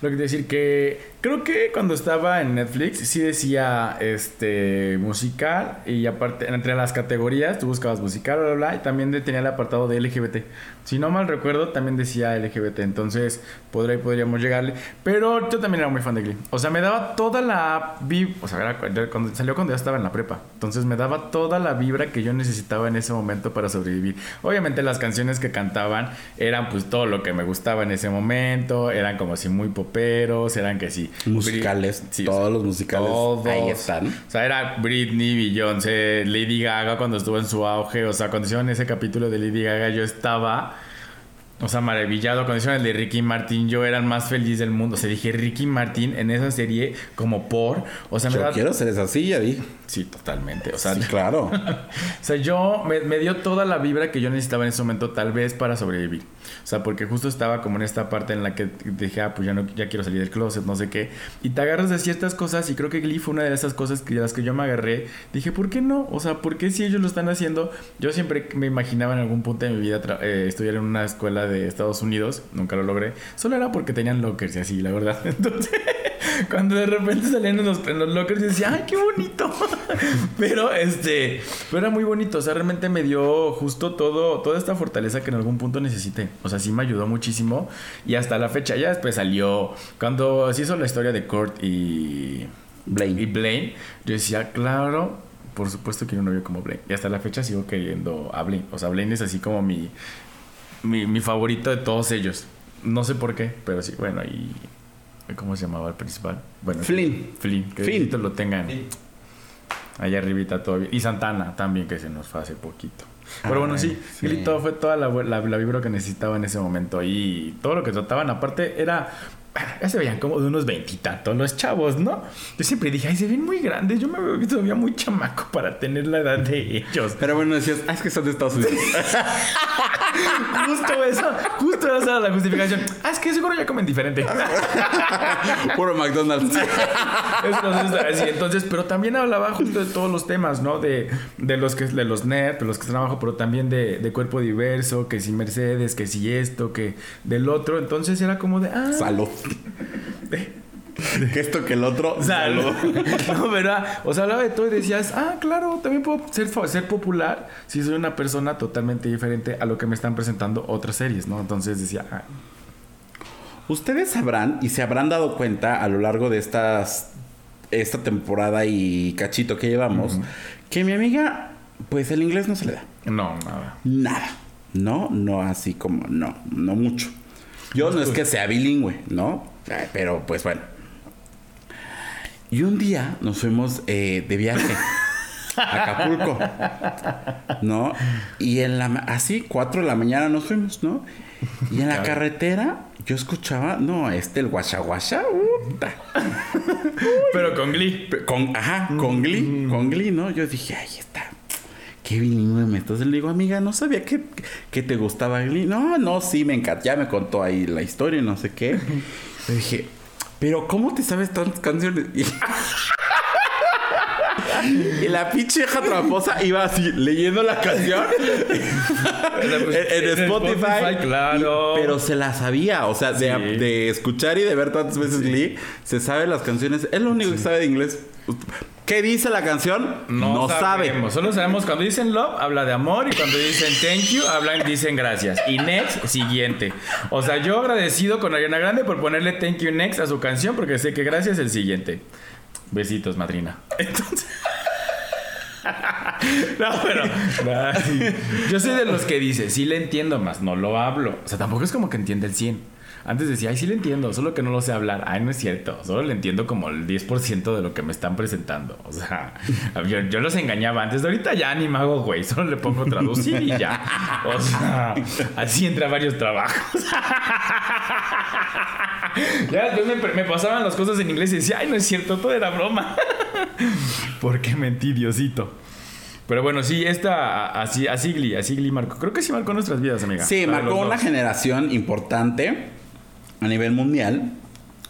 Lo que decir que creo que cuando estaba en Netflix sí decía este musical y aparte entre las categorías tú buscabas musical bla bla, y también tenía el apartado de LGBT. Si no mal recuerdo también decía LGBT, entonces podría, podríamos llegarle, pero yo también era muy fan de Glee. O sea, me daba toda la vib, o sea, cuando salió cuando ya estaba en la prepa. Entonces me daba toda la vibra que yo necesitaba en ese momento para sobrevivir. Obviamente las canciones que cantaban eran pues todo lo que me gustaba en ese momento, eran como así muy poperos, eran que sí. Musicales, sí, todos o sea, los musicales todos. ahí están. O sea, era Britney, Beyoncé, Lady Gaga cuando estuvo en su auge. O sea, cuando hicieron ese capítulo de Lady Gaga, yo estaba. O sea, maravillado. Cuando hicieron el de Ricky Martin, yo era el más feliz del mundo. O sea, dije Ricky Martin en esa serie como por. O sea, me Yo da. quiero ser esa silla, di. Sí, totalmente. O sea, Sí, claro. o sea, yo me, me dio toda la vibra que yo necesitaba en ese momento, tal vez para sobrevivir. O sea, porque justo estaba como en esta parte en la que dije, ah, pues ya no ya quiero salir del closet, no sé qué. Y te agarras de ciertas cosas, y creo que Glee fue una de esas cosas que, de las que yo me agarré. Dije, ¿por qué no? O sea, ¿por qué si ellos lo están haciendo? Yo siempre me imaginaba en algún punto de mi vida eh, estudiar en una escuela de Estados Unidos, nunca lo logré. Solo era porque tenían lockers y así, la verdad. Entonces. Cuando de repente salían en los, en los lockers y decía, ¡ay, qué bonito! pero este, pero era muy bonito. O sea, realmente me dio justo todo, toda esta fortaleza que en algún punto necesité. O sea, sí me ayudó muchísimo. Y hasta la fecha, ya después salió. Cuando se hizo la historia de Kurt y. Blaine. Y Blaine, yo decía, claro, por supuesto quiero un novio como Blaine. Y hasta la fecha sigo queriendo a Blaine. O sea, Blaine es así como mi, mi, mi favorito de todos ellos. No sé por qué, pero sí, bueno, y. ¿Cómo se llamaba el principal? Bueno, Flynn. Flynn, que Flynn. Lo tengan allá arribita todavía. Y Santana también, que se nos fue hace poquito. Pero bueno, Ay, sí, sí. Gilito fue toda la, la, la vibra que necesitaba en ese momento. Y todo lo que trataban, aparte, era. Ya se veían como de unos veintitantos los chavos, ¿no? Yo siempre dije, ay, se ven muy grandes. Yo me veo todavía muy chamaco para tener la edad de ellos. Pero bueno, decías, ah, es que son de Estados Unidos. Justo eso, justo esa era la justificación. Ah, es que seguro ya comen diferente. Puro McDonald's. Entonces, pero también hablaba justo de todos los temas, ¿no? De, de los que de los nerds, de los que están abajo, pero también de, de cuerpo diverso, que si Mercedes, que si esto, que del otro. Entonces era como de ah, Salud. que esto que el otro. salud. no, ¿verdad? O sea, hablaba de todo y decías, ah, claro, también puedo ser popular si soy una persona totalmente diferente a lo que me están presentando otras series, ¿no? Entonces decía, ah, Ustedes sabrán y se habrán dado cuenta a lo largo de estas esta temporada y cachito que llevamos que mi amiga pues el inglés no se le da no, nada. nada. No, no así como no, no mucho. Yo no es que sea bilingüe, ¿no? Pero pues bueno. Y un día nos fuimos eh, de viaje a Acapulco, ¿no? Y en la así, 4 de la mañana nos fuimos, ¿no? Y en la carretera yo escuchaba, no, este, el guachaguacha. Pero con Glee. Con, ajá, con Glee, con Glee, ¿no? Yo dije, ahí está. Qué bilingüe me Entonces le digo, amiga, no sabía que, que te gustaba Glee. No, no, sí, me encanta. Ya me contó ahí la historia y no sé qué. Le dije, pero ¿cómo te sabes tantas canciones? Y, y la pinche hija tramposa iba así, leyendo la canción en, en Spotify. claro. Y- pero se la sabía, o sea, de, Sí. de escuchar y de ver tantas veces Glee, se sabe las canciones. Es lo único que sabe de inglés. ¿Qué dice la canción? No, sabe. sabemos. Solo sabemos cuando dicen love, habla de amor. Y cuando dicen thank you, hablan, dicen gracias. Y next, siguiente. O sea, yo agradecido con Ariana Grande por ponerle thank you next a su canción porque sé que gracias es el siguiente. Besitos, madrina. Entonces. No, pero. yo soy de los que dice, sí le entiendo más, no lo hablo. O sea, tampoco es como que entiende el 100. Antes decía, ay, sí le entiendo, solo que no lo sé hablar. Ay, no es cierto, solo le entiendo como el 10% de lo que me están presentando. O sea, yo, yo los engañaba antes. Ahorita ya ni me hago güey, solo le pongo traducir y ya. O sea, así entra varios trabajos. Ya después me, me pasaban las cosas en inglés y decía, ay, no es cierto, todo era broma. ¿Por qué mentí, Diosito? Pero bueno, sí, esta, así, así así marcó. Creo que sí marcó nuestras vidas, amiga. Sí, marcó una generación importante a nivel mundial.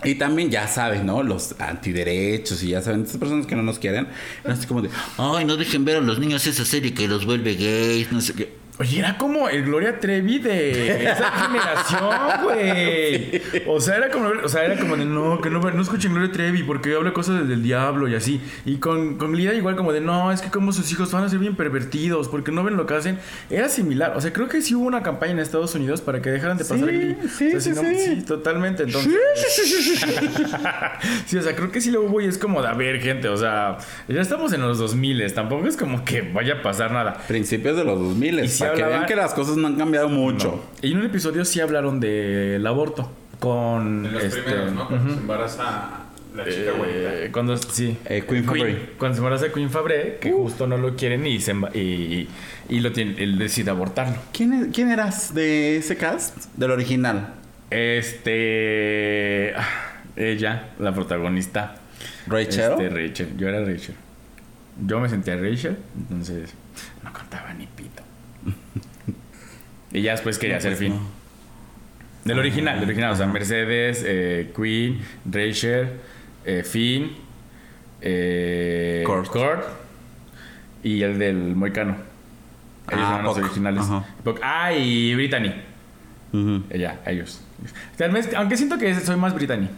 Y también, ya sabes, ¿no? Los antiderechos y ya saben, estas personas que no nos quieren. Así como de, Ay, no dejen ver a los niños esa serie que los vuelve gays, no sé qué. Oye, era como el Gloria Trevi de esa generación, güey. O sea, era como, o sea, era como de no, que no, no escuchen Gloria Trevi porque habla cosas del diablo y así. Y con, con Lida igual como de no, es que como sus hijos van a ser bien pervertidos porque no ven lo que hacen. Era similar. O sea, creo que sí hubo una campaña en Estados Unidos para que dejaran de pasar Sí, sí, O sea, si sí, no- sí. totalmente. Entonces. sí, o sea, creo que sí lo hubo y es como de a ver, gente. O sea, ya estamos en los 2000 tampoco es como que vaya a pasar nada. principios de los 2000 Que vean que las cosas no han cambiado mucho. No. Y en un episodio sí hablaron del aborto. Con. En los este, primeros, ¿no? Cuando se embaraza la chica Eh, cuando sí. Eh, Queen Fabre. Cuando se embaraza Queen Fabre, que justo no lo quieren y, se y, y lo tiene, él decide abortarlo. ¿Quién, es- ¿Quién eras de ese cast? Del original. Este. ah, Ella, la protagonista. Rachel. Este, Rachel. Yo era Rachel. Yo me sentía Rachel, entonces no contaba ni. Y ya después quería No, hacer pues fin. no. Del original, del original. O sea, Mercedes, eh, Queen, Rachel, eh, Finn, eh, Kurt. y el del Moicano. Ellos Ah, eran los Puck. originales. Ajá. Puck. Ah, y Brittany. Ujú. Ella, ellos. Tal vez- aunque siento que soy más Brittany.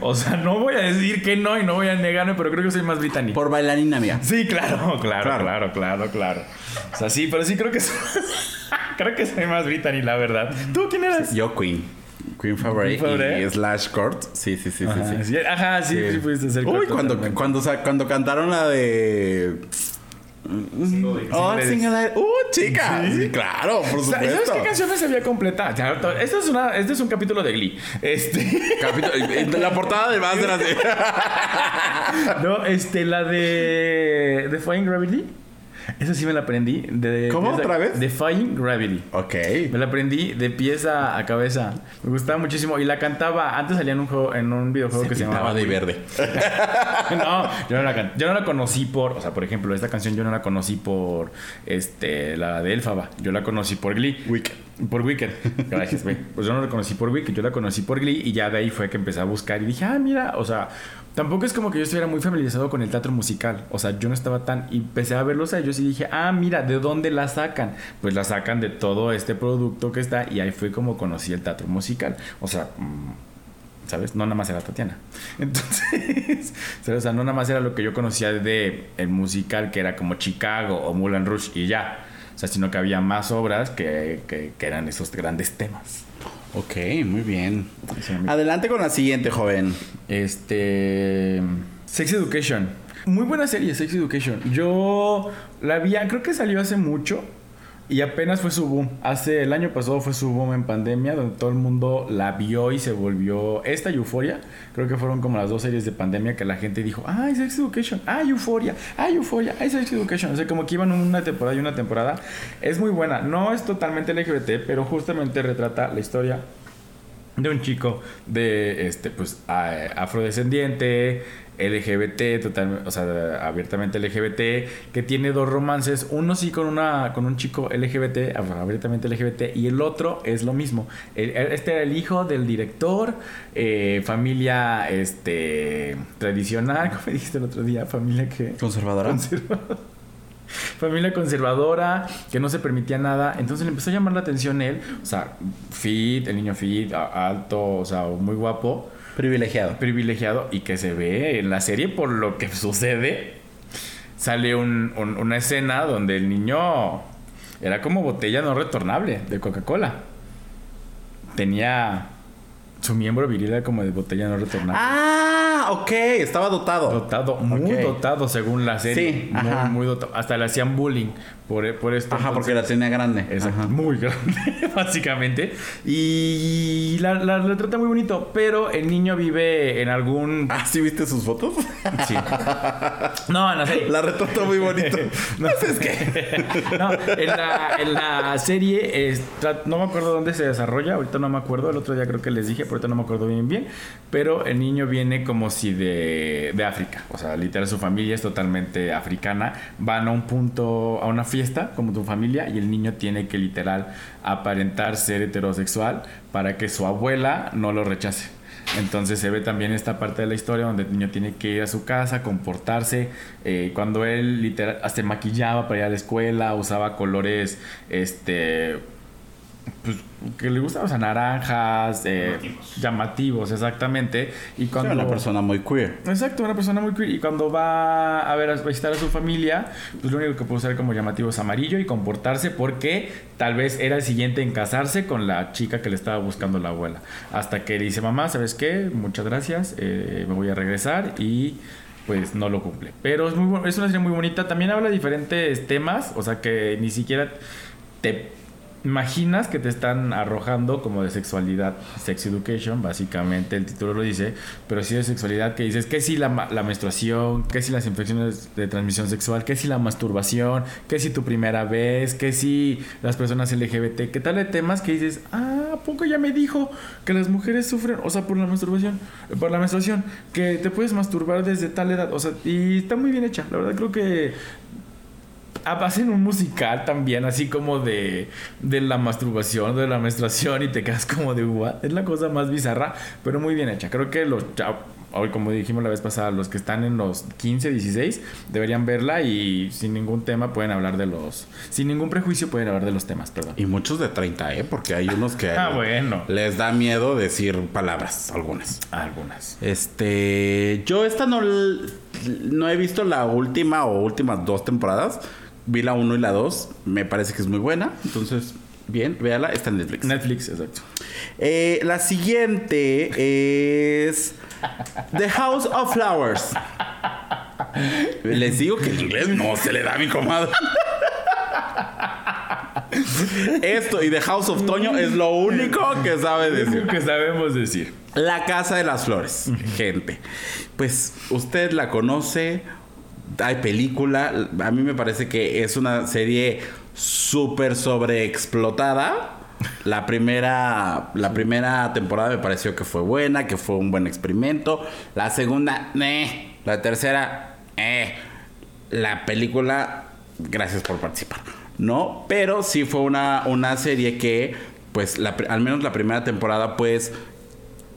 O sea, no voy a decir que no y no voy a negarme, pero creo que soy más británico. Por bailarina, amiga. Sí, claro, claro, Claro. claro, claro, claro, O sea, sí, pero sí creo que soy, creo que soy más británico, la verdad. ¿Tú quién eras? Yo, Queen. Queen Favorite Queen Favorite. y Slash Court. Sí, sí, sí, Ajá, sí. ajá, sí, sí, pudiste ser Uy, cuando, cuando, cuando cantaron la de. Oh, Single single ladies. Uh, chica. Sí, claro, por Sa- ¿Sabes supuesto. qué canción me sabía completa? Ya, to- Esto es, una, este es un capítulo de Glee. Este. Eh, la portada del Master así. no, este, la de. Defying Gravity. Esa sí me la aprendí. De, ¿Cómo? de- ¿Otra vez? Defying Gravity. ok. Me la aprendí de pieza a cabeza. Me gustaba muchísimo. Y la cantaba. Antes salía en un, juego, en un videojuego que se llamaba de verde. no, yo no, la can- yo no la conocí por, o sea, por ejemplo, esta canción yo no la conocí por, este, la de Elfaba. Yo la conocí por Glee. Wicked. Por Wicked. Gracias, güey. Pues yo no la conocí por Wicked, yo la conocí por Glee y ya de ahí fue que empecé a buscar y dije, ah, mira, o sea, tampoco es como que yo estuviera muy familiarizado con el teatro musical. O sea, yo no estaba tan, y empecé a verlos a ellos y dije, ah, mira, ¿de dónde la sacan? Pues la sacan de todo este producto que está y ahí fue como conocí el teatro musical. O sea... mm, ¿sabes? No nada más era Tatiana. Entonces, o sea, no nada más era lo que yo conocía de el musical que era como Chicago o Moulin Rouge y ya. O sea, sino que había más obras que, que eran esos grandes temas. Ok, muy bien. Adelante con la siguiente, joven. Este. Sex Education. Muy buena serie, Sex Education. Yo la vi, creo que salió hace mucho. Y apenas fue su boom. Hace el año pasado fue su boom en pandemia, donde todo el mundo la vio y se volvió. Esta Euforia, creo que fueron como las dos series de pandemia que la gente dijo: ¡Ay, Sex Education! ¡Ay, Euforia! ¡Ay, Euforia! ¡Ay, Sex Education! O sea, como que iban una temporada y una temporada. Es muy buena. No es totalmente LGBT, pero justamente retrata la historia de un chico de este pues afrodescendiente LGBT totalmente o sea abiertamente LGBT que tiene dos romances uno sí con una con un chico LGBT abiertamente LGBT y el otro es lo mismo el- este era el hijo del director eh, familia este tradicional como me dijiste el otro día familia que Conservadora. Conservadora. Familia conservadora, que no se permitía nada. Entonces le empezó a llamar la atención él. O sea, fit, el niño fit, alto, o sea, muy guapo, Privilegiado. privilegiado. Y que se ve en la serie por lo que sucede. Sale un- un- una escena donde el niño era como botella no retornable de Coca-Cola. Tenía su miembro viril era como de botella no retornable. Ah, ok. Estaba dotado. Dotado, muy dotado según la serie. Sí, muy, ajá. muy dotado. Hasta le hacían bullying por, por esto. Ajá, porque la tenía grande. es muy grande, básicamente. Y la, la, la trata muy bonito, pero el niño vive en algún... Ah, ¿sí viste sus fotos? Sí. No, la serie. La retrata muy bonito. No, es que... no, en la, en la serie, es- tra- no me acuerdo dónde se desarrolla, ahorita no me acuerdo, el otro día creo que les dije, pero ahorita no me acuerdo bien bien, pero el niño viene como si de, de África, o sea, literal su familia es totalmente africana, van a un punto, a una fiesta como tu familia y el niño tiene que literal aparentar ser heterosexual para que su abuela no lo rechace. Entonces se ve también esta parte de la historia donde el niño tiene que ir a su casa, comportarse. eh, cuando él literal se maquillaba para ir a la escuela, usaba colores, este, pues que le gustaban, o sea, naranjas, eh, llamativos. exactamente. Y Era cuando una persona muy queer. Exacto, una persona muy queer. Y cuando va a ver a visitar a su familia, pues lo único que puede usar como llamativo es amarillo y comportarse porque tal vez era el siguiente en casarse con la chica que le estaba buscando la abuela. Hasta que le dice, mamá, ¿sabes qué? Muchas gracias, eh, me voy a regresar y pues no lo cumple. Pero es, muy, es una serie muy bonita. También habla de diferentes temas, o sea que ni siquiera te imaginas que te están arrojando como de sexualidad, sex education, básicamente el título lo dice, pero sí de sexualidad que dices que si la, la menstruación, que si las infecciones de transmisión sexual, que si la masturbación, que si tu primera vez, que si las personas LGBT, que tal de temas que dices, ah, ¿a poco ya me dijo que las mujeres sufren, o sea, por la masturbación, por la menstruación, que te puedes masturbar desde tal edad, o sea, y está muy bien hecha, la verdad creo que hacen un musical también, así como de, de la masturbación, de la menstruación, y te quedas como de what. Es la cosa más bizarra, pero muy bien hecha. Creo que los hoy como dijimos la vez pasada, los que están en los 15, 16 deberían verla y sin ningún tema pueden hablar de los... Sin ningún prejuicio pueden hablar de los temas, perdón. Y muchos de 30, ¿eh? Porque hay unos que Ah, bueno. les da miedo decir palabras, algunas. Algunas. Este, yo esta no, no he visto la última o últimas dos temporadas. Vi la 1 y la 2. Me parece que es muy buena. Entonces, bien, véala. Está en Netflix. Netflix, exacto. Eh, la siguiente es The House of Flowers. Les digo que en inglés no se le da a mi comadre. Esto y The House of Toño es lo único que sabe decir. que sabemos decir. La Casa de las Flores, gente. Pues usted la conoce, hay película, a mí me parece que es una serie súper sobreexplotada. La primera, la primera temporada me pareció que fue buena, que fue un buen experimento. La segunda, eh. La tercera, eh. La película, gracias por participar. No, pero sí fue una, una serie que, pues, la al menos la primera temporada, pues,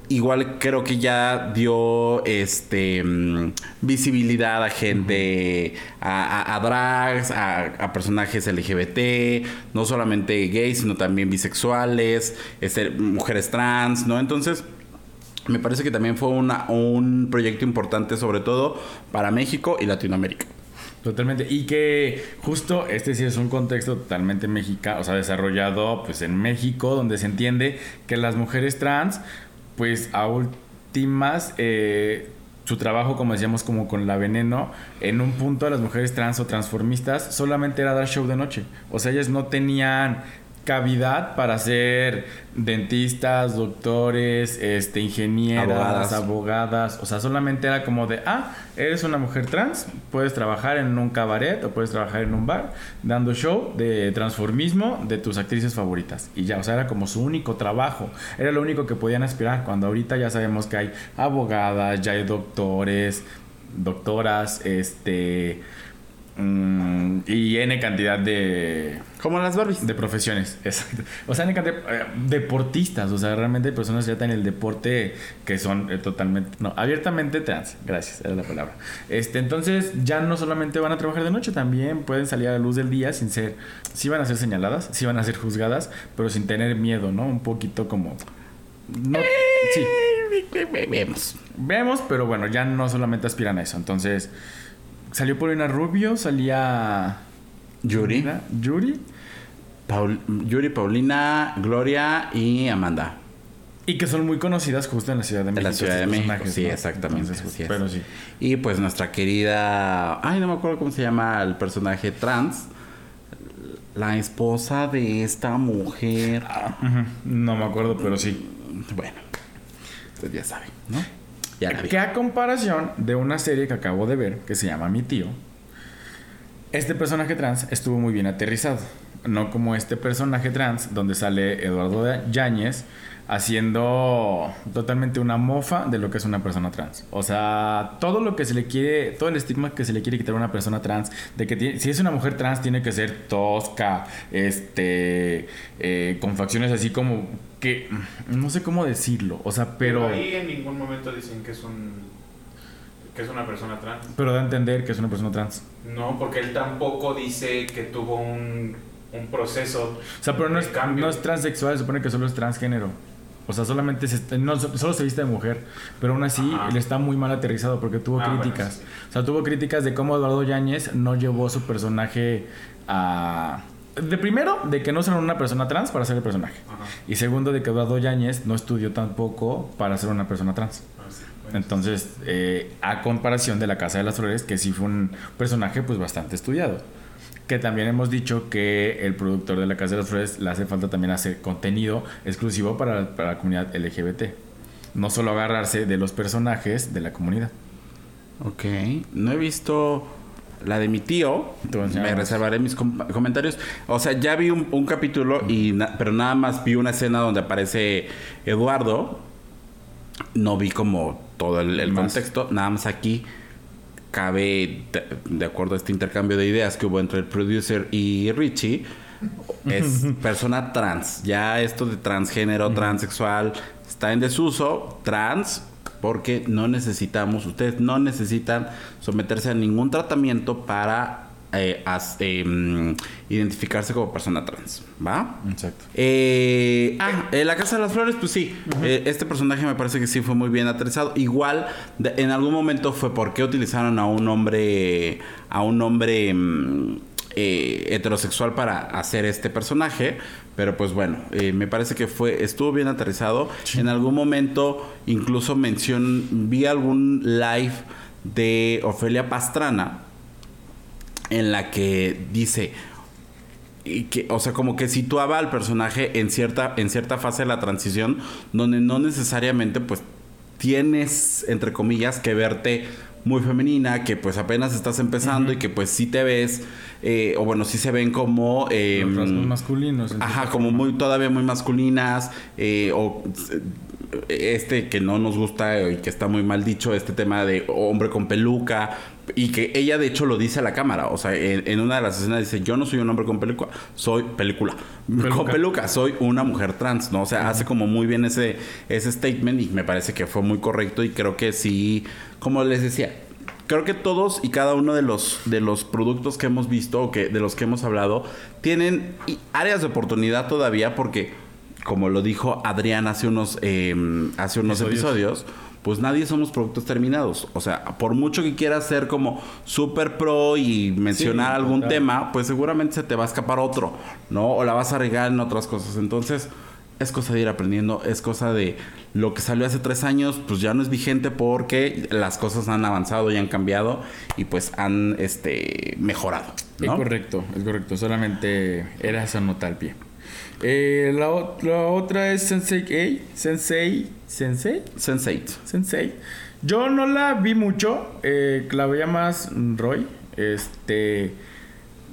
igual creo que ya dio este mm, visibilidad a gente, a, a- a drags, a, a personajes LGBT, no solamente gays, sino también bisexuales, este, mujeres trans, ¿no? Entonces, me parece que también fue una, un proyecto importante, sobre todo para México y Latinoamérica. Totalmente. Y que justo este sí es un contexto totalmente mexicano, o sea, desarrollado pues en México, donde se entiende que las mujeres trans, pues a últimas, eh, su trabajo, como decíamos, como con la veneno, en un punto las mujeres trans o transformistas solamente era dar show de noche. O sea, ellas no tenían cavidad para ser dentistas, doctores, este, ingenieras, Abogadas. abogadas, o sea, solamente era como de, ah, eres una mujer trans, puedes trabajar en un cabaret o puedes trabajar en un bar dando show de transformismo de tus actrices favoritas. Y ya, o sea, era como su único trabajo, era lo único que podían aspirar, cuando ahorita ya sabemos que hay abogadas, ya hay doctores, doctoras, este... mm, y N cantidad de, Como las Barbies. de profesiones, exacto. O sea, N cantidad- eh, deportistas, o sea, realmente hay personas ya en el deporte que son eh, totalmente, no, abiertamente trans, gracias, era la palabra. Este, entonces ya no solamente van a trabajar de noche, también pueden salir a la luz del día sin ser, sí van a ser señaladas, sí van a ser juzgadas, pero sin tener miedo, ¿no? Un poquito como, no, sí, Vemos. vemos, pero bueno, ya no solamente aspiran a eso. Entonces, salió Paulina Rubio, salía Yuri. Yuri. Paul- Yuri, Paulina, Gloria y Amanda. Y que son muy conocidas justo en la Ciudad de En México. la Ciudad de México, sí, ¿no? exactamente. Entonces. Pero sí. Y pues nuestra querida. Ay, no me acuerdo cómo se llama el personaje trans. La esposa de esta mujer. Ujú, No me acuerdo, pero sí. Bueno, usted ya sabe, ¿no? Ya. Que a comparación de una serie que acabo de ver, que se llama Mi Tío, este personaje trans estuvo muy bien aterrizado. No como este personaje trans donde sale Eduardo Yáñez haciendo totalmente una mofa de lo que es una persona trans. O sea, todo lo que se le quiere, todo el estigma que se le quiere quitar a una persona trans, de que si es una mujer trans tiene que ser tosca, este, eh, con facciones así como que, no sé cómo decirlo, o sea, pero... ahí en ningún momento dicen que es un que es una persona trans. Pero da a entender que es una persona trans. No, porque él tampoco dice que tuvo un, un proceso. O sea, pero no es, cambio. no es transexual, se supone que solo es transgénero. O sea, solamente se, no, so- solo se viste de mujer. Pero aún así, Ajá. él está muy mal aterrizado porque tuvo Ah, bueno, críticas. sí. O sea, tuvo críticas de cómo Eduardo Yáñez no llevó su personaje a... De primero, de que no era una persona trans para ser el personaje. Ajá. Y segundo, de que Eduardo Yáñez no estudió tampoco para ser una persona trans. Entonces, eh, a comparación de La Casa de las Flores, que sí fue un personaje pues bastante estudiado. Que también hemos dicho que el productor de La Casa de las Flores le hace falta también hacer contenido exclusivo para, para la comunidad LGBT. No solo agarrarse de los personajes de la comunidad. Ok. No he visto la de mi tío. Enseñar Me reservaré mis com- comentarios. O sea, ya vi un, un capítulo, y na- pero nada más vi una escena donde aparece Eduardo. No vi como todo el, contexto. Nada más aquí cabe, de, de acuerdo a este intercambio de ideas que hubo entre el producer y Richie, es persona trans. Ya esto de transgénero, transexual, está en desuso. Trans, porque no necesitamos, ustedes no necesitan someterse a ningún tratamiento para eh, as- eh, mm, identificarse como persona trans, ¿va? Exacto. Eh, ah, eh, la Casa de las Flores, pues sí. Eh, este personaje me parece que sí fue muy bien aterrizado. Igual, de- en algún momento fue por qué utilizaron a un hombre, a un hombre eh, heterosexual para hacer este personaje. Pero pues bueno, eh, me parece que fue, estuvo bien aterrizado. En algún momento, incluso mención, vi algún live de Ofelia Pastrana en la que dice y que, o sea, como que situaba al personaje en cierta, en cierta fase de la transición, donde no necesariamente, pues, tienes, entre comillas, que verte muy femenina, que pues apenas estás empezando y que pues sí te ves, eh, o bueno, sí se ven como... eh, Los rasgos masculinos. Ajá, como muy todavía muy masculinas eh, o este que no nos gusta y que está muy mal dicho este tema de hombre con peluca y que ella de hecho lo dice a la cámara, o sea, en, en una de las escenas dice, "Yo no soy un hombre con peluca, soy película. Con peluca, soy una mujer trans", ¿no? O sea, hace como muy bien ese ese statement y me parece que fue muy correcto y creo que sí, como les decía, creo que todos y cada uno de los de los productos que hemos visto o que de los que hemos hablado tienen áreas de oportunidad todavía porque como lo dijo Adrián hace unos eh, hace unos Episodios. episodios pues nadie somos productos terminados. O sea, por mucho que quieras ser como super pro y mencionar Sí, algún tema, pues seguramente se te va a escapar otro, ¿no? O la vas a regar en otras cosas. Entonces, es cosa de ir aprendiendo, es cosa de lo que salió hace tres años, pues ya no es vigente porque las cosas han avanzado y han cambiado y pues han este mejorado. Es correcto, es correcto. Solamente era esa nota al pie. Eh, la, otra es Sensei A. Sensei. Sensei. Sense8. Sensei. Yo no la vi mucho. eh, la veía más Roy. Este.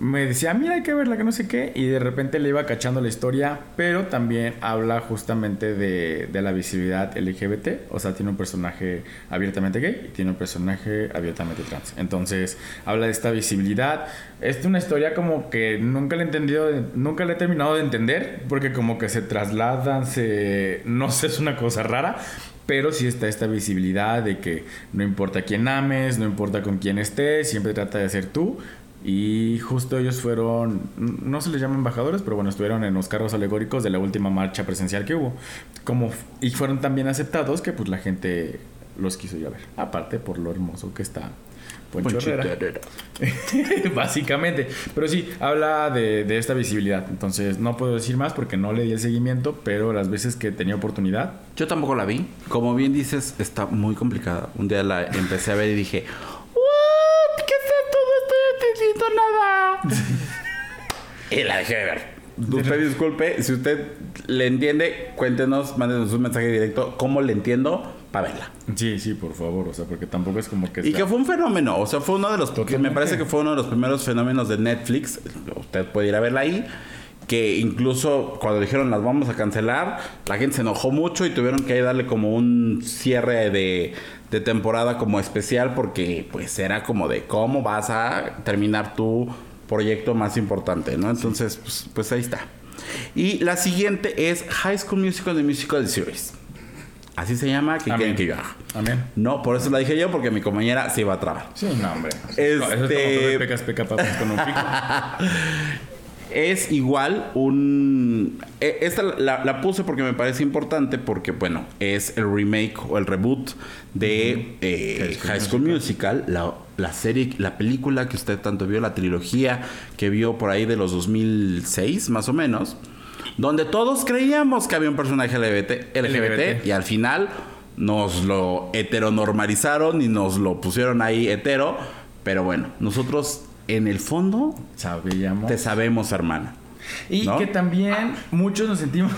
Me decía, mira, hay que verla, que no sé qué. Y de repente le iba cachando la historia. Pero también habla justamente de, de la visibilidad LGBT. O sea, tiene un personaje abiertamente gay y tiene un personaje abiertamente trans. Entonces, habla de esta visibilidad. Es una historia como que nunca la he entendido, nunca he terminado de entender. Porque como que se trasladan, se. No sé, es una cosa rara. Pero sí está esta visibilidad de que no importa quién ames, no importa con quién estés, siempre trata de ser tú. Y justo ellos fueron, no se les llama embajadores, pero bueno, estuvieron en los carros alegóricos de la última marcha presencial que hubo. Como, y fueron tan bien aceptados que pues la gente los quiso ir a ver. Aparte por lo hermoso que está Poncho, Ponchito Herrera. Herrera. Básicamente. Pero sí, habla de, de esta visibilidad. Entonces, no puedo decir más porque no le di el seguimiento, pero las veces que tenía oportunidad, Yo tampoco la vi. Como bien dices, está muy complicada. Un día la empecé a ver y dije, ¿What? ¿Qué es esto? Entendiendo nada. y la dejé de ver. Usted disculpe, si usted le entiende, cuéntenos, mándenos un mensaje directo, cómo le entiendo, para verla. sí, sí, por favor, o sea, porque tampoco es como que... Y que fue un fenómeno, o sea, fue uno de los... que me parece que fue uno de los primeros fenómenos de Netflix. Usted puede ir a verla ahí. Que incluso cuando dijeron las vamos a cancelar, la gente se enojó mucho y tuvieron que darle como un cierre de, de temporada como especial porque pues era como de cómo vas a terminar tu proyecto más importante, ¿no? Entonces, pues, pues ahí está. Y la siguiente es High School Musical The Musical Series. Así se llama, que quieren que yo haga. Amén. No, por eso la dije yo, porque mi compañera se iba a trabar. Sí, no, hombre. Este- Eso es como todo pecas, peca, papas con un pico. Es igual un... eh, Esta la, la puse porque me parece importante porque, bueno, es el remake o el reboot de eh, High School Musical, la, la serie, la película que usted tanto vio, la trilogía que vio por ahí de los 2006, más o menos, donde todos creíamos que había un personaje LGBT, LGBT, LGBT. y al final nos lo heteronormalizaron y nos lo pusieron ahí hetero, pero bueno, nosotros en el fondo Sabíamos. te sabemos, hermana. Y ¿no? que también muchos nos sentimos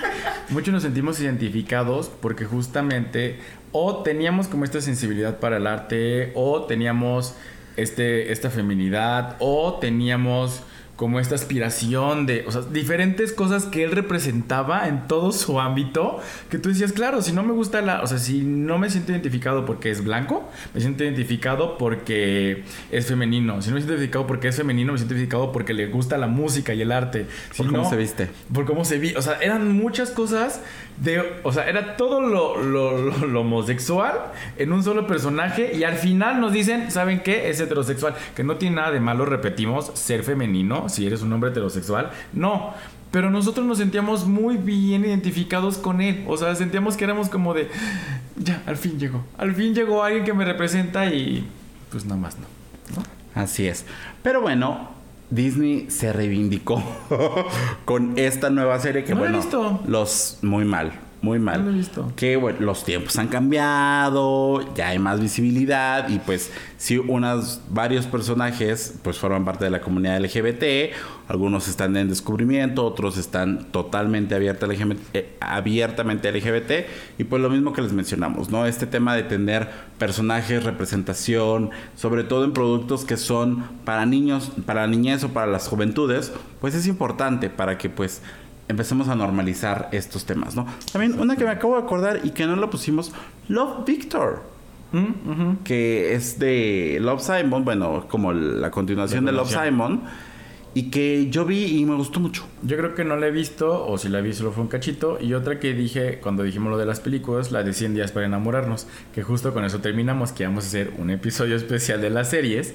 muchos nos sentimos identificados porque justamente o teníamos como esta sensibilidad para el arte o teníamos este esta feminidad o teníamos como esta aspiración de, o sea, diferentes cosas que él representaba en todo su ámbito, que tú decías, claro, si no me gusta la, o sea, si no me siento identificado porque es blanco, me siento identificado porque es femenino, si no me siento identificado porque es femenino, me siento identificado porque le gusta la música y el arte. Por cómo se viste. por cómo se vi, o sea, eran muchas cosas de, o sea, era todo lo, lo- lo- lo homosexual en un solo personaje y al final nos dicen, ¿saben qué? Es heterosexual, que no tiene nada de malo, repetimos, ser femenino, si eres un hombre heterosexual, no. Pero nosotros nos sentíamos muy bien identificados con él. O sea, sentíamos que éramos como de, ya, al fin llegó. Al fin llegó alguien que me representa y pues nada más no. Así es. Pero bueno, Disney se reivindicó con esta nueva serie que No bueno, visto. los muy mal, muy mal. No la he visto. Que bueno, los tiempos han cambiado, ya hay más visibilidad y pues sí unas varios personajes pues forman parte de la comunidad LGBT, algunos están en descubrimiento, otros están totalmente abierta LGBT, eh, abiertamente LGBT y pues lo mismo que les mencionamos, ¿no? Este tema de tener personajes, representación, sobre todo en productos que son para niños, para la niñez o para las juventudes, pues es importante para que pues empecemos a normalizar estos temas, ¿no? También una que me acabo de acordar y que no lo pusimos, Love Victor, Mm, que es de Love Simon, bueno, como la continuación de Love. Simon, y que yo vi y me gustó mucho. Yo creo que no la he visto, o si la vi solo fue un cachito. Y otra que dije cuando dijimos lo de las películas, la de 100 días para enamorarnos, que justo con eso terminamos, que vamos a hacer un episodio especial de las series.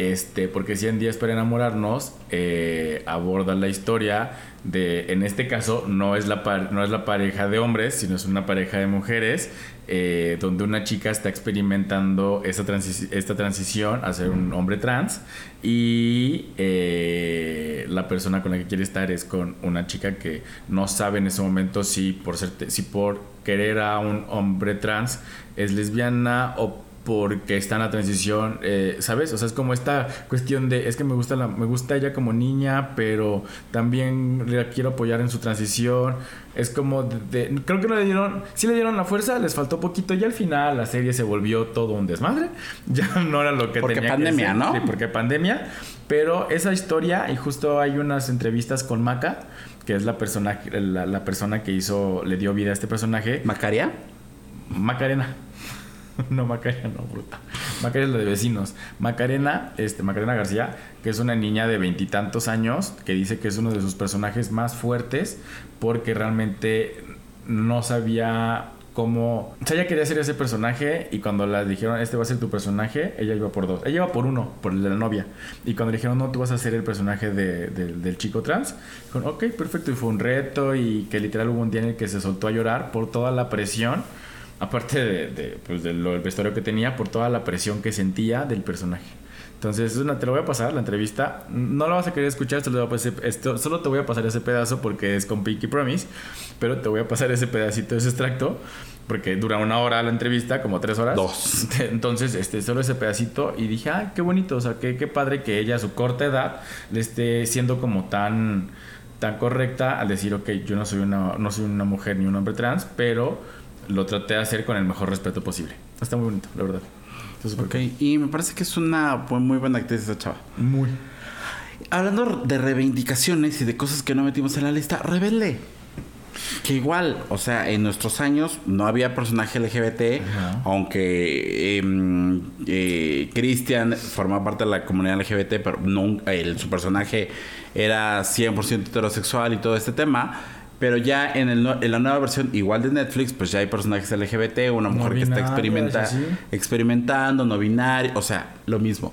Este, porque 100 días para enamorarnos eh, aborda la historia de, en este caso, no es, la no es la pareja de hombres, sino es una pareja de mujeres, eh, donde una chica está experimentando esta, esta transición a ser un hombre trans y eh, la persona con la que quiere estar es con una chica que no sabe en ese momento si por, si por querer a un hombre trans es lesbiana o porque está en la transición, eh, ¿sabes? O sea, es como esta cuestión de, es que me gusta, la, me gusta ella como niña, pero también la quiero apoyar en su transición. Es como, de, de- creo que no le dieron, sí le dieron la fuerza, les faltó poquito y al final la serie se volvió todo un desmadre. Ya no era lo que Porque tenía pandemia, que ser. ¿no? Sí, porque pandemia. Pero esa historia, y justo hay unas entrevistas con Maca, que es la persona, la, la persona que hizo, le dio vida a este personaje. ¿Macaria? Macarena. No, Macarena, no, bruta. Macarena es la de vecinos. Macarena, este, Macarena García, que es una niña de veintitantos años, que dice que es uno de sus personajes más fuertes, porque realmente no sabía cómo. O sea, ella quería ser ese personaje, y cuando le dijeron, este va a ser tu personaje, ella iba por dos. Ella iba por uno, por el de la novia. Y cuando le dijeron, no, tú vas a ser el personaje de- del chico trans, dijeron, ok, perfecto. Y fue un reto, y que literal hubo un día en el que se soltó a llorar por toda la presión aparte de, de, pues, de lo- del vestuario que tenía, por toda la presión que sentía del personaje. Entonces, es una, te lo voy a pasar, la entrevista. No la vas a querer escuchar, solo, te voy a pasar- esto- solo te voy a pasar ese pedazo porque es con Pinky Promise, pero te voy a pasar ese pedacito, ese extracto, porque dura una hora la entrevista, como tres horas. Dos. Entonces, este, solo ese pedacito y dije, ah, qué bonito, o sea, qué, qué padre que ella a su corta edad le esté siendo como tan, tan correcta al decir, ok, yo no soy una, no soy una mujer ni un hombre trans, pero lo traté de hacer con el mejor respeto posible. Está muy bonito, la verdad. Está súper Ok, y me parece que es una muy buena actriz esa chava. cool. Muy. Hablando de reivindicaciones y de cosas que no metimos en la lista, Rebelde. Que igual, o sea, en nuestros años no había personaje LGBT, Ajá. aunque em, eh, Christian formaba parte de la comunidad LGBT, pero nunca, el- su personaje era 100% heterosexual y todo este tema. Pero ya en, el, en la nueva versión, igual de Netflix, pues ya hay personajes LGBT, una No mujer que está experimenta, experimentando, no binario, o sea, lo mismo.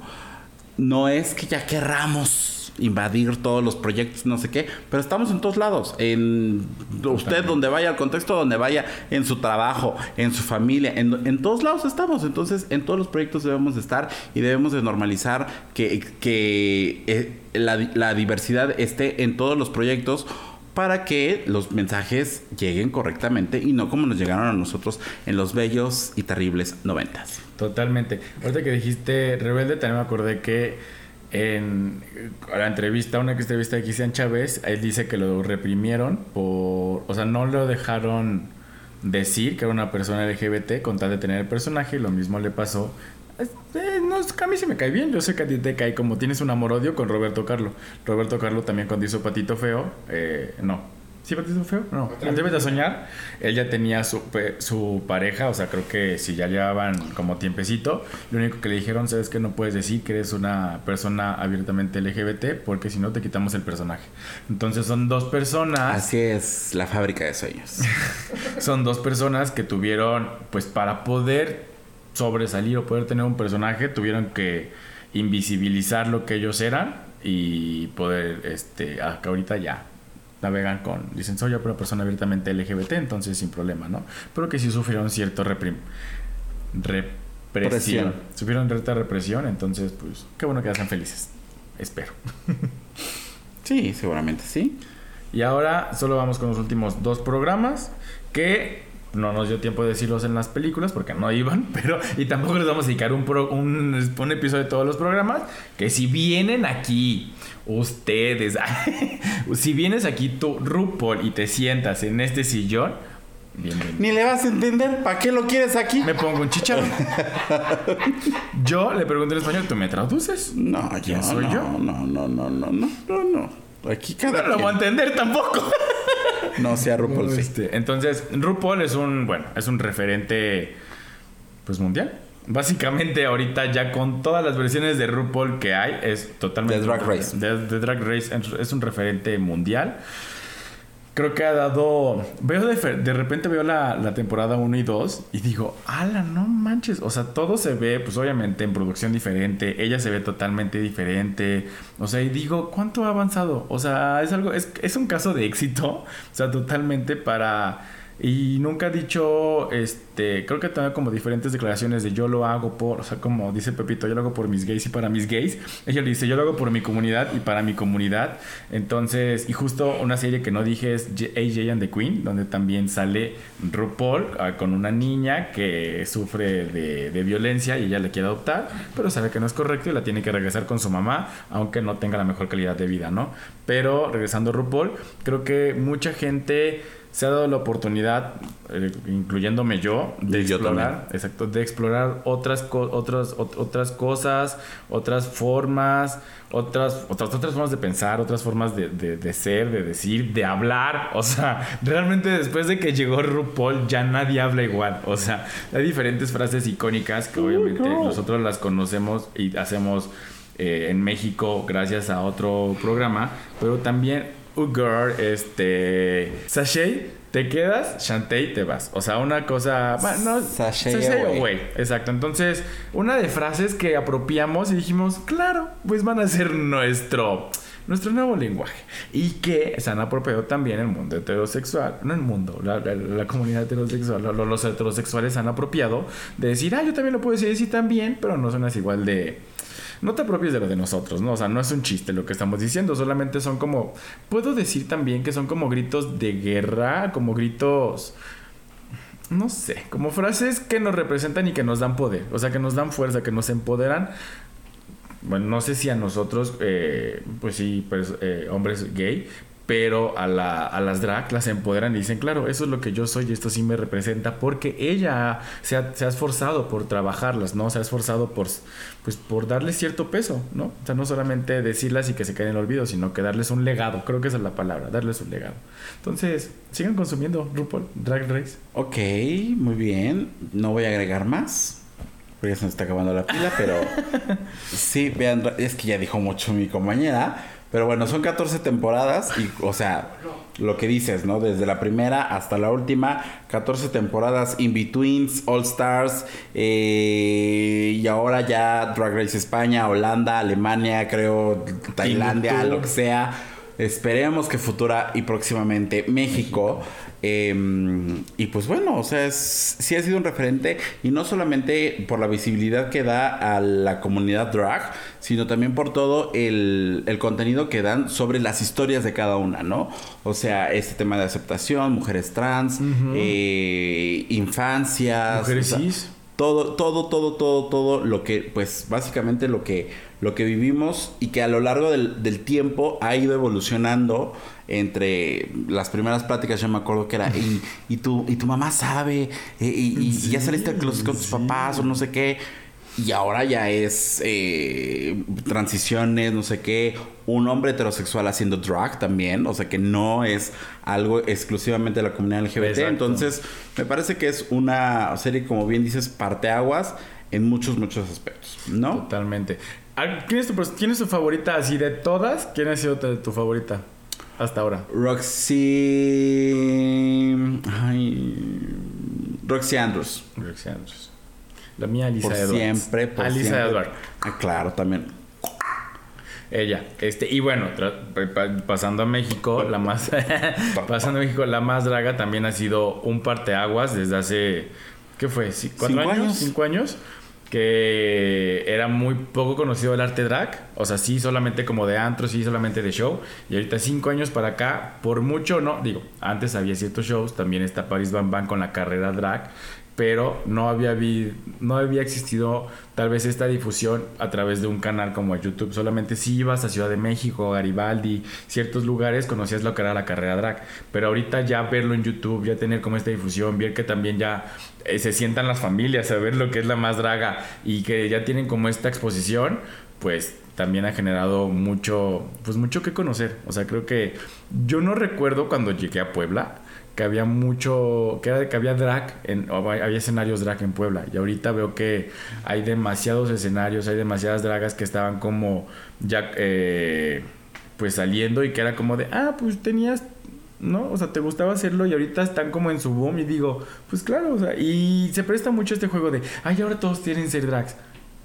No es que ya querramos invadir todos los proyectos, no sé qué, pero estamos en todos lados. En usted donde vaya, al contexto donde vaya, en su trabajo, en su familia, en, en todos lados estamos. Entonces, en todos los proyectos debemos de estar y debemos de normalizar que, que eh, la, la diversidad esté en todos los proyectos para que los mensajes lleguen correctamente y no como nos llegaron a nosotros en los bellos y terribles noventas. Totalmente. Ahorita que dijiste Rebelde, también me acordé que en la entrevista, una entrevista de Cristian Chávez, él dice que lo reprimieron por. O sea, no lo dejaron decir que era una persona LGBT con tal de tener el personaje, y lo mismo le pasó. No a mí sí me cae bien. Yo sé que a ti te cae como tienes un amor-odio con Roberto Carlo. Roberto Carlo también cuando hizo Patito Feo, eh, no. ¿Sí, Patito Feo? No. Atrévete a soñar. Él ya tenía su, su pareja, o sea, creo que si ya llevaban como tiempecito, lo único que le dijeron, sabes que no puedes decir que eres una persona abiertamente LGBT porque si no te quitamos el personaje. Entonces son dos personas Así es la fábrica de sueños. son dos personas que tuvieron, pues para poder sobresalir o poder tener un personaje, tuvieron que invisibilizar lo que ellos eran y poder, este, acá ahorita ya navegan con, dicen, soy yo una persona abiertamente LGBT, entonces sin problema, ¿no? Pero que sí sufrieron cierto reprim, represión. Presión. Sufrieron cierta represión, entonces, pues, qué bueno que ya sean felices. Espero. Sí, seguramente sí. Y ahora solo vamos con los últimos dos programas que no nos dio tiempo de decirlos en las películas porque no iban, pero y tampoco les vamos a dedicar un, pro- un, un episodio de todos los programas que si vienen aquí ustedes, si vienes aquí tú, RuPaul, y te sientas en este sillón, bienvenido. Ni le vas a entender. ¿Para qué lo quieres aquí? Me pongo un chicharrón. Yo le pregunto en español, ¿tú me traduces? No, ¿Quién yo soy no, yo? No, no, no, no, no, no, no. Aquí cada No lo voy a entender tampoco. No sea RuPaul, sí. Este, entonces, RuPaul es un, bueno, es un referente, pues, mundial. Básicamente, ahorita ya con todas las versiones de RuPaul que hay, es totalmente... De Drag Race. De, de Drag Race es un referente mundial. Creo que ha dado... Veo de, de repente veo la, la temporada 1 y 2 y digo, ala, no manches. O sea, todo se ve, pues obviamente en producción diferente. Ella se ve totalmente diferente. O sea, y digo, ¿cuánto ha avanzado? O sea, es algo, es, es un caso de éxito. O sea, totalmente para... Y nunca ha dicho, este, creo que tenía como diferentes declaraciones de yo lo hago por, o sea, como dice Pepito, yo lo hago por mis gays y para mis gays. Ella le dice, yo lo hago por mi comunidad y para mi comunidad. Entonces, y justo una serie que no dije es AJ and the Queen, donde también sale RuPaul ah, con una niña que sufre de, de violencia y ella le quiere adoptar, pero sabe que no es correcto y la tiene que regresar con su mamá, aunque no tenga la mejor calidad de vida, ¿no? Pero regresando a RuPaul, creo que mucha gente se ha dado la oportunidad, eh, incluyéndome yo, de yo explorar, exacto, de explorar otras, co- otras, ot- otras cosas, otras formas, otras, otras, otras formas de pensar, otras formas de, de- de ser, de decir, de hablar. O sea, realmente después de que llegó RuPaul ya nadie habla igual. O sea, hay diferentes frases icónicas que obviamente nosotros las conocemos y hacemos eh, en México gracias a otro programa, pero también Ugar, este, Sashay, te quedas, Shantae, te vas. O sea, una cosa, bueno, no, Sashay away. away. Exacto. Entonces, una de frases que apropiamos y dijimos, claro, pues van a ser nuestro nuestro nuevo lenguaje y que se han apropiado también el mundo heterosexual, no el mundo, la, la- la comunidad heterosexual, lo- los heterosexuales se han apropiado de decir, ah, yo también lo puedo decir así también, pero no suenas igual de, no te apropies de lo de nosotros, ¿no? O sea, no es un chiste lo que estamos diciendo, solamente son como, puedo decir también que son como gritos de guerra, como gritos, no sé, como frases que nos representan y que nos dan poder, o sea, que nos dan fuerza, que nos empoderan. Bueno, no sé si a nosotros, eh, pues sí, pues, eh, hombres gay, pero a, la- las drag las empoderan y dicen, claro, eso es lo que yo soy y esto sí me representa porque ella se ha, esforzado por trabajarlas, ¿no? Se ha esforzado por, pues, por darles cierto peso, ¿no? O sea, no solamente decirlas y que se queden en el olvido, sino que darles un legado, creo que esa es la palabra, darles un legado. Entonces, sigan consumiendo RuPaul, Drag Race. Ok, muy bien. No voy a agregar más. Porque ya se nos está acabando la pila, pero sí, vean, es que ya dijo mucho mi compañera. Pero bueno, son 14 temporadas y, o sea, lo que dices, ¿no? Desde la primera hasta la última, 14 temporadas, In-Betweens, All Stars, eh, y ahora ya Drag Race España, Holanda, Alemania, creo, Tailandia, lo que sea. Esperemos que futura y próximamente México. Eh, y pues bueno, o sea, es, sí ha sido un referente y no solamente por la visibilidad que da a la comunidad drag, sino también por todo el, el contenido que dan sobre las historias de cada una, ¿no? O sea, este tema de aceptación, mujeres trans, eh, infancias. Mujeres o sea, cis. todo, todo, todo, todo, todo lo que, pues básicamente lo que, lo que vivimos y que a lo largo del, del tiempo ha ido evolucionando entre las primeras pláticas, yo me acuerdo que era, y, y, tu, y tu mamá sabe, eh, y, ya saliste del closet con tus papás o no sé qué. y ahora ya es eh, transiciones, no sé qué, un hombre heterosexual haciendo drag también, o sea que no es algo exclusivamente de la comunidad LGBT, Exacto. entonces me parece que es una serie, como bien dices, parteaguas en muchos, muchos aspectos, ¿no? Totalmente. Ah, ¿Quién es, tu, pers- quién es tu favorita así de todas? ¿Quién ha sido tu, tu favorita hasta ahora? Roxy... Ay, Roxy Andrews. Roxy Andrews. La mía, Alisa por Edwards. siempre, por Alisa siempre. Edwards. Ah, claro, también. Ella. Este, y bueno, pasando a México, la más. pasando a México, la más draga también ha sido un parteaguas desde hace. ¿Qué fue? ¿Sí- ¿Cuatro Cinco años? años. ¿Cinco años? Que era muy poco conocido el arte drag. O sea, sí, solamente como de antro, sí, solamente de show. Y ahorita, cinco años para acá, por mucho no. Digo, antes había ciertos shows. También está Paris Van Van con la carrera drag. Pero no había, no había existido tal vez esta difusión a través de un canal como YouTube. Solamente si ibas a Ciudad de México, Garibaldi, ciertos lugares, conocías lo que era la carrera drag. Pero ahorita ya verlo en YouTube, ya tener como esta difusión, ver que también ya eh, se sientan las familias a ver lo que es la más draga y que ya tienen como esta exposición, pues también ha generado mucho, pues mucho que conocer. O sea, creo que yo no recuerdo cuando llegué a Puebla que había mucho, que, era, que había drag, en, había escenarios drag en Puebla. Y ahorita veo que hay demasiados escenarios, hay demasiadas dragas que estaban como ya, eh, pues saliendo y que era como de, ah, pues tenías, ¿no? O sea, te gustaba hacerlo y ahorita están como en su boom y digo, pues claro, y se presta mucho este juego de, ay, ahora todos quieren ser drags.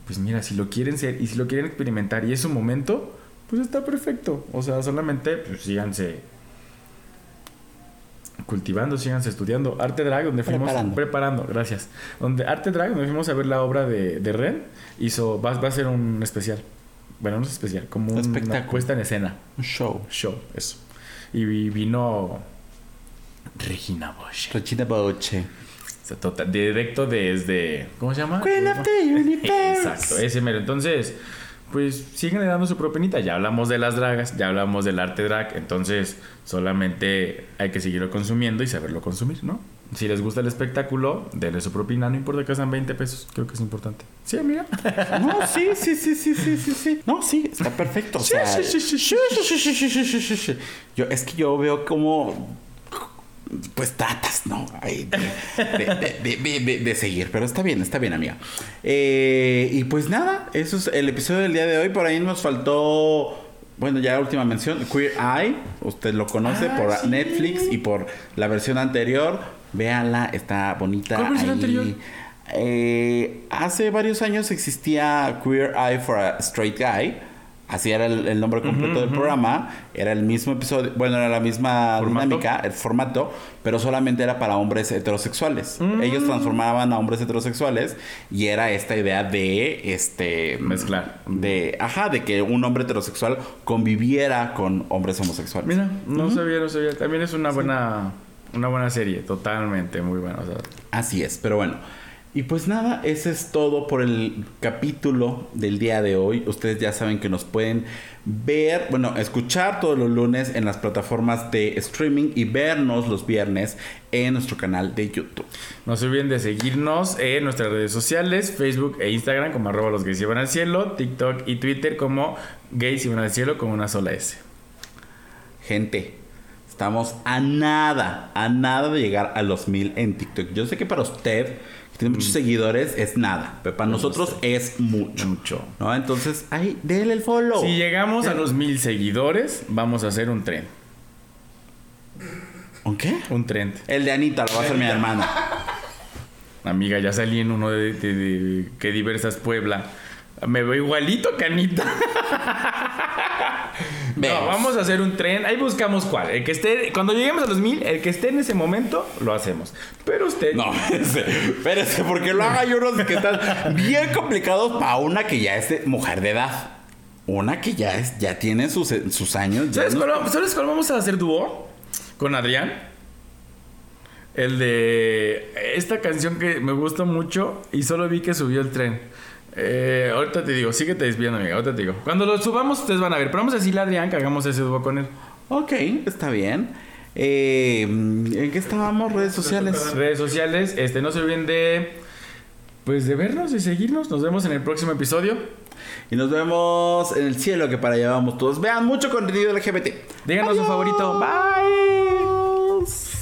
Pues mira, si lo quieren ser y si lo quieren experimentar y es su momento, pues está perfecto. O sea, solamente pues síganse cultivando, síganse estudiando. Arte Drag, donde fuimos Preparando. preparando, gracias. Donde Arte Drag, donde fuimos a ver la obra de, de Ren, hizo, va, va a ser un especial. Bueno, no es especial, como una Espectáculo. puesta en escena. Un show. Show, eso. Y vi- vino Regina Bosch. Regina Boche. Total, directo desde. ¿Cómo se llama? Queen of the Universe. Exacto, ese mero. Entonces, pues siguen generando su propenita. Ya hablamos de las dragas, ya hablamos del arte drag, entonces solamente hay que seguirlo consumiendo y saberlo consumir, ¿no? Si les gusta el espectáculo, denle su propina, no importa que sean 20 pesos, creo que es importante. Sí, amiga. No, sí, sí, sí, sí, sí, sí, sí. No, sí, está perfecto. O sea, yo, es que yo veo como pues tratas, ¿no? Ay, de, de- de- de- de- de seguir, pero está bien, está bien, amiga. Eh, y pues nada, eso es el episodio del día de hoy. Por ahí nos faltó, bueno, ya última mención, Queer Eye. Usted lo conoce Ah, por sí. Netflix y por la versión anterior. Véanla, está bonita. ¿Cuál versión ahí. anterior? Eh, hace varios años existía Queer Eye for a Straight Guy. Así era el, el nombre completo del programa. Era el mismo episodio, bueno, era la misma ¿Formato? dinámica, el formato, pero solamente era para hombres heterosexuales. Mm. Ellos transformaban a hombres heterosexuales y era esta idea de este Mezclar. de ajá, de que un hombre heterosexual conviviera con hombres homosexuales. Mira, no sabía, no sabía. También es una buena, una buena serie, totalmente, muy buena. O sea, Así es, pero bueno. Y pues nada, ese es todo por el capítulo del día de hoy. Ustedes ya saben que nos pueden ver, bueno, escuchar todos los lunes en las plataformas de streaming y vernos los viernes en nuestro canal de YouTube. No se olviden de seguirnos en nuestras redes sociales, Facebook e Instagram como arroba los gays y van al cielo, TikTok y Twitter como gays y van al cielo con una sola S. Gente, estamos a nada, a nada de llegar a los mil en TikTok. Yo sé que para usted, tiene muchos seguidores, es nada, pero para nosotros es mucho. Mucho. ¿No? Entonces, ahí, déle el follow. Si llegamos a los mil seguidores, vamos a hacer un tren. ¿Un qué? Un tren. El de Anita, lo va a hacer mi hermana. Amiga, ya salí en uno de, de- de- que diversas Puebla. Me veo igualito, canita. No, vamos a hacer un tren. Ahí buscamos cuál. El que esté, cuando lleguemos a los mil, el que esté en ese momento, lo hacemos. Pero usted. No, espérese, porque lo haga yo unos que están bien complicados para una que ya es de mujer de edad. Una que ya es, ya tiene sus, sus años. ya ¿Sabes no- cuál, va- ¿Sabes cuál vamos a hacer dúo? Con Adrián. El de esta canción que me gusta mucho y solo vi que subió el tren. Eh, ahorita te digo, síguete despidiendo, amiga. Ahorita te digo. Cuando lo subamos, ustedes van a ver. Pero vamos a decirle a Adrián que hagamos ese dúo con él. Ok, está bien. Eh, ¿En qué estábamos? Redes sociales. Redes sociales, este, no se olviden de pues de vernos y seguirnos. Nos vemos en el próximo episodio. Y nos vemos en el cielo que para allá vamos todos. Vean mucho contenido LGBT. Díganos su favorito. Bye.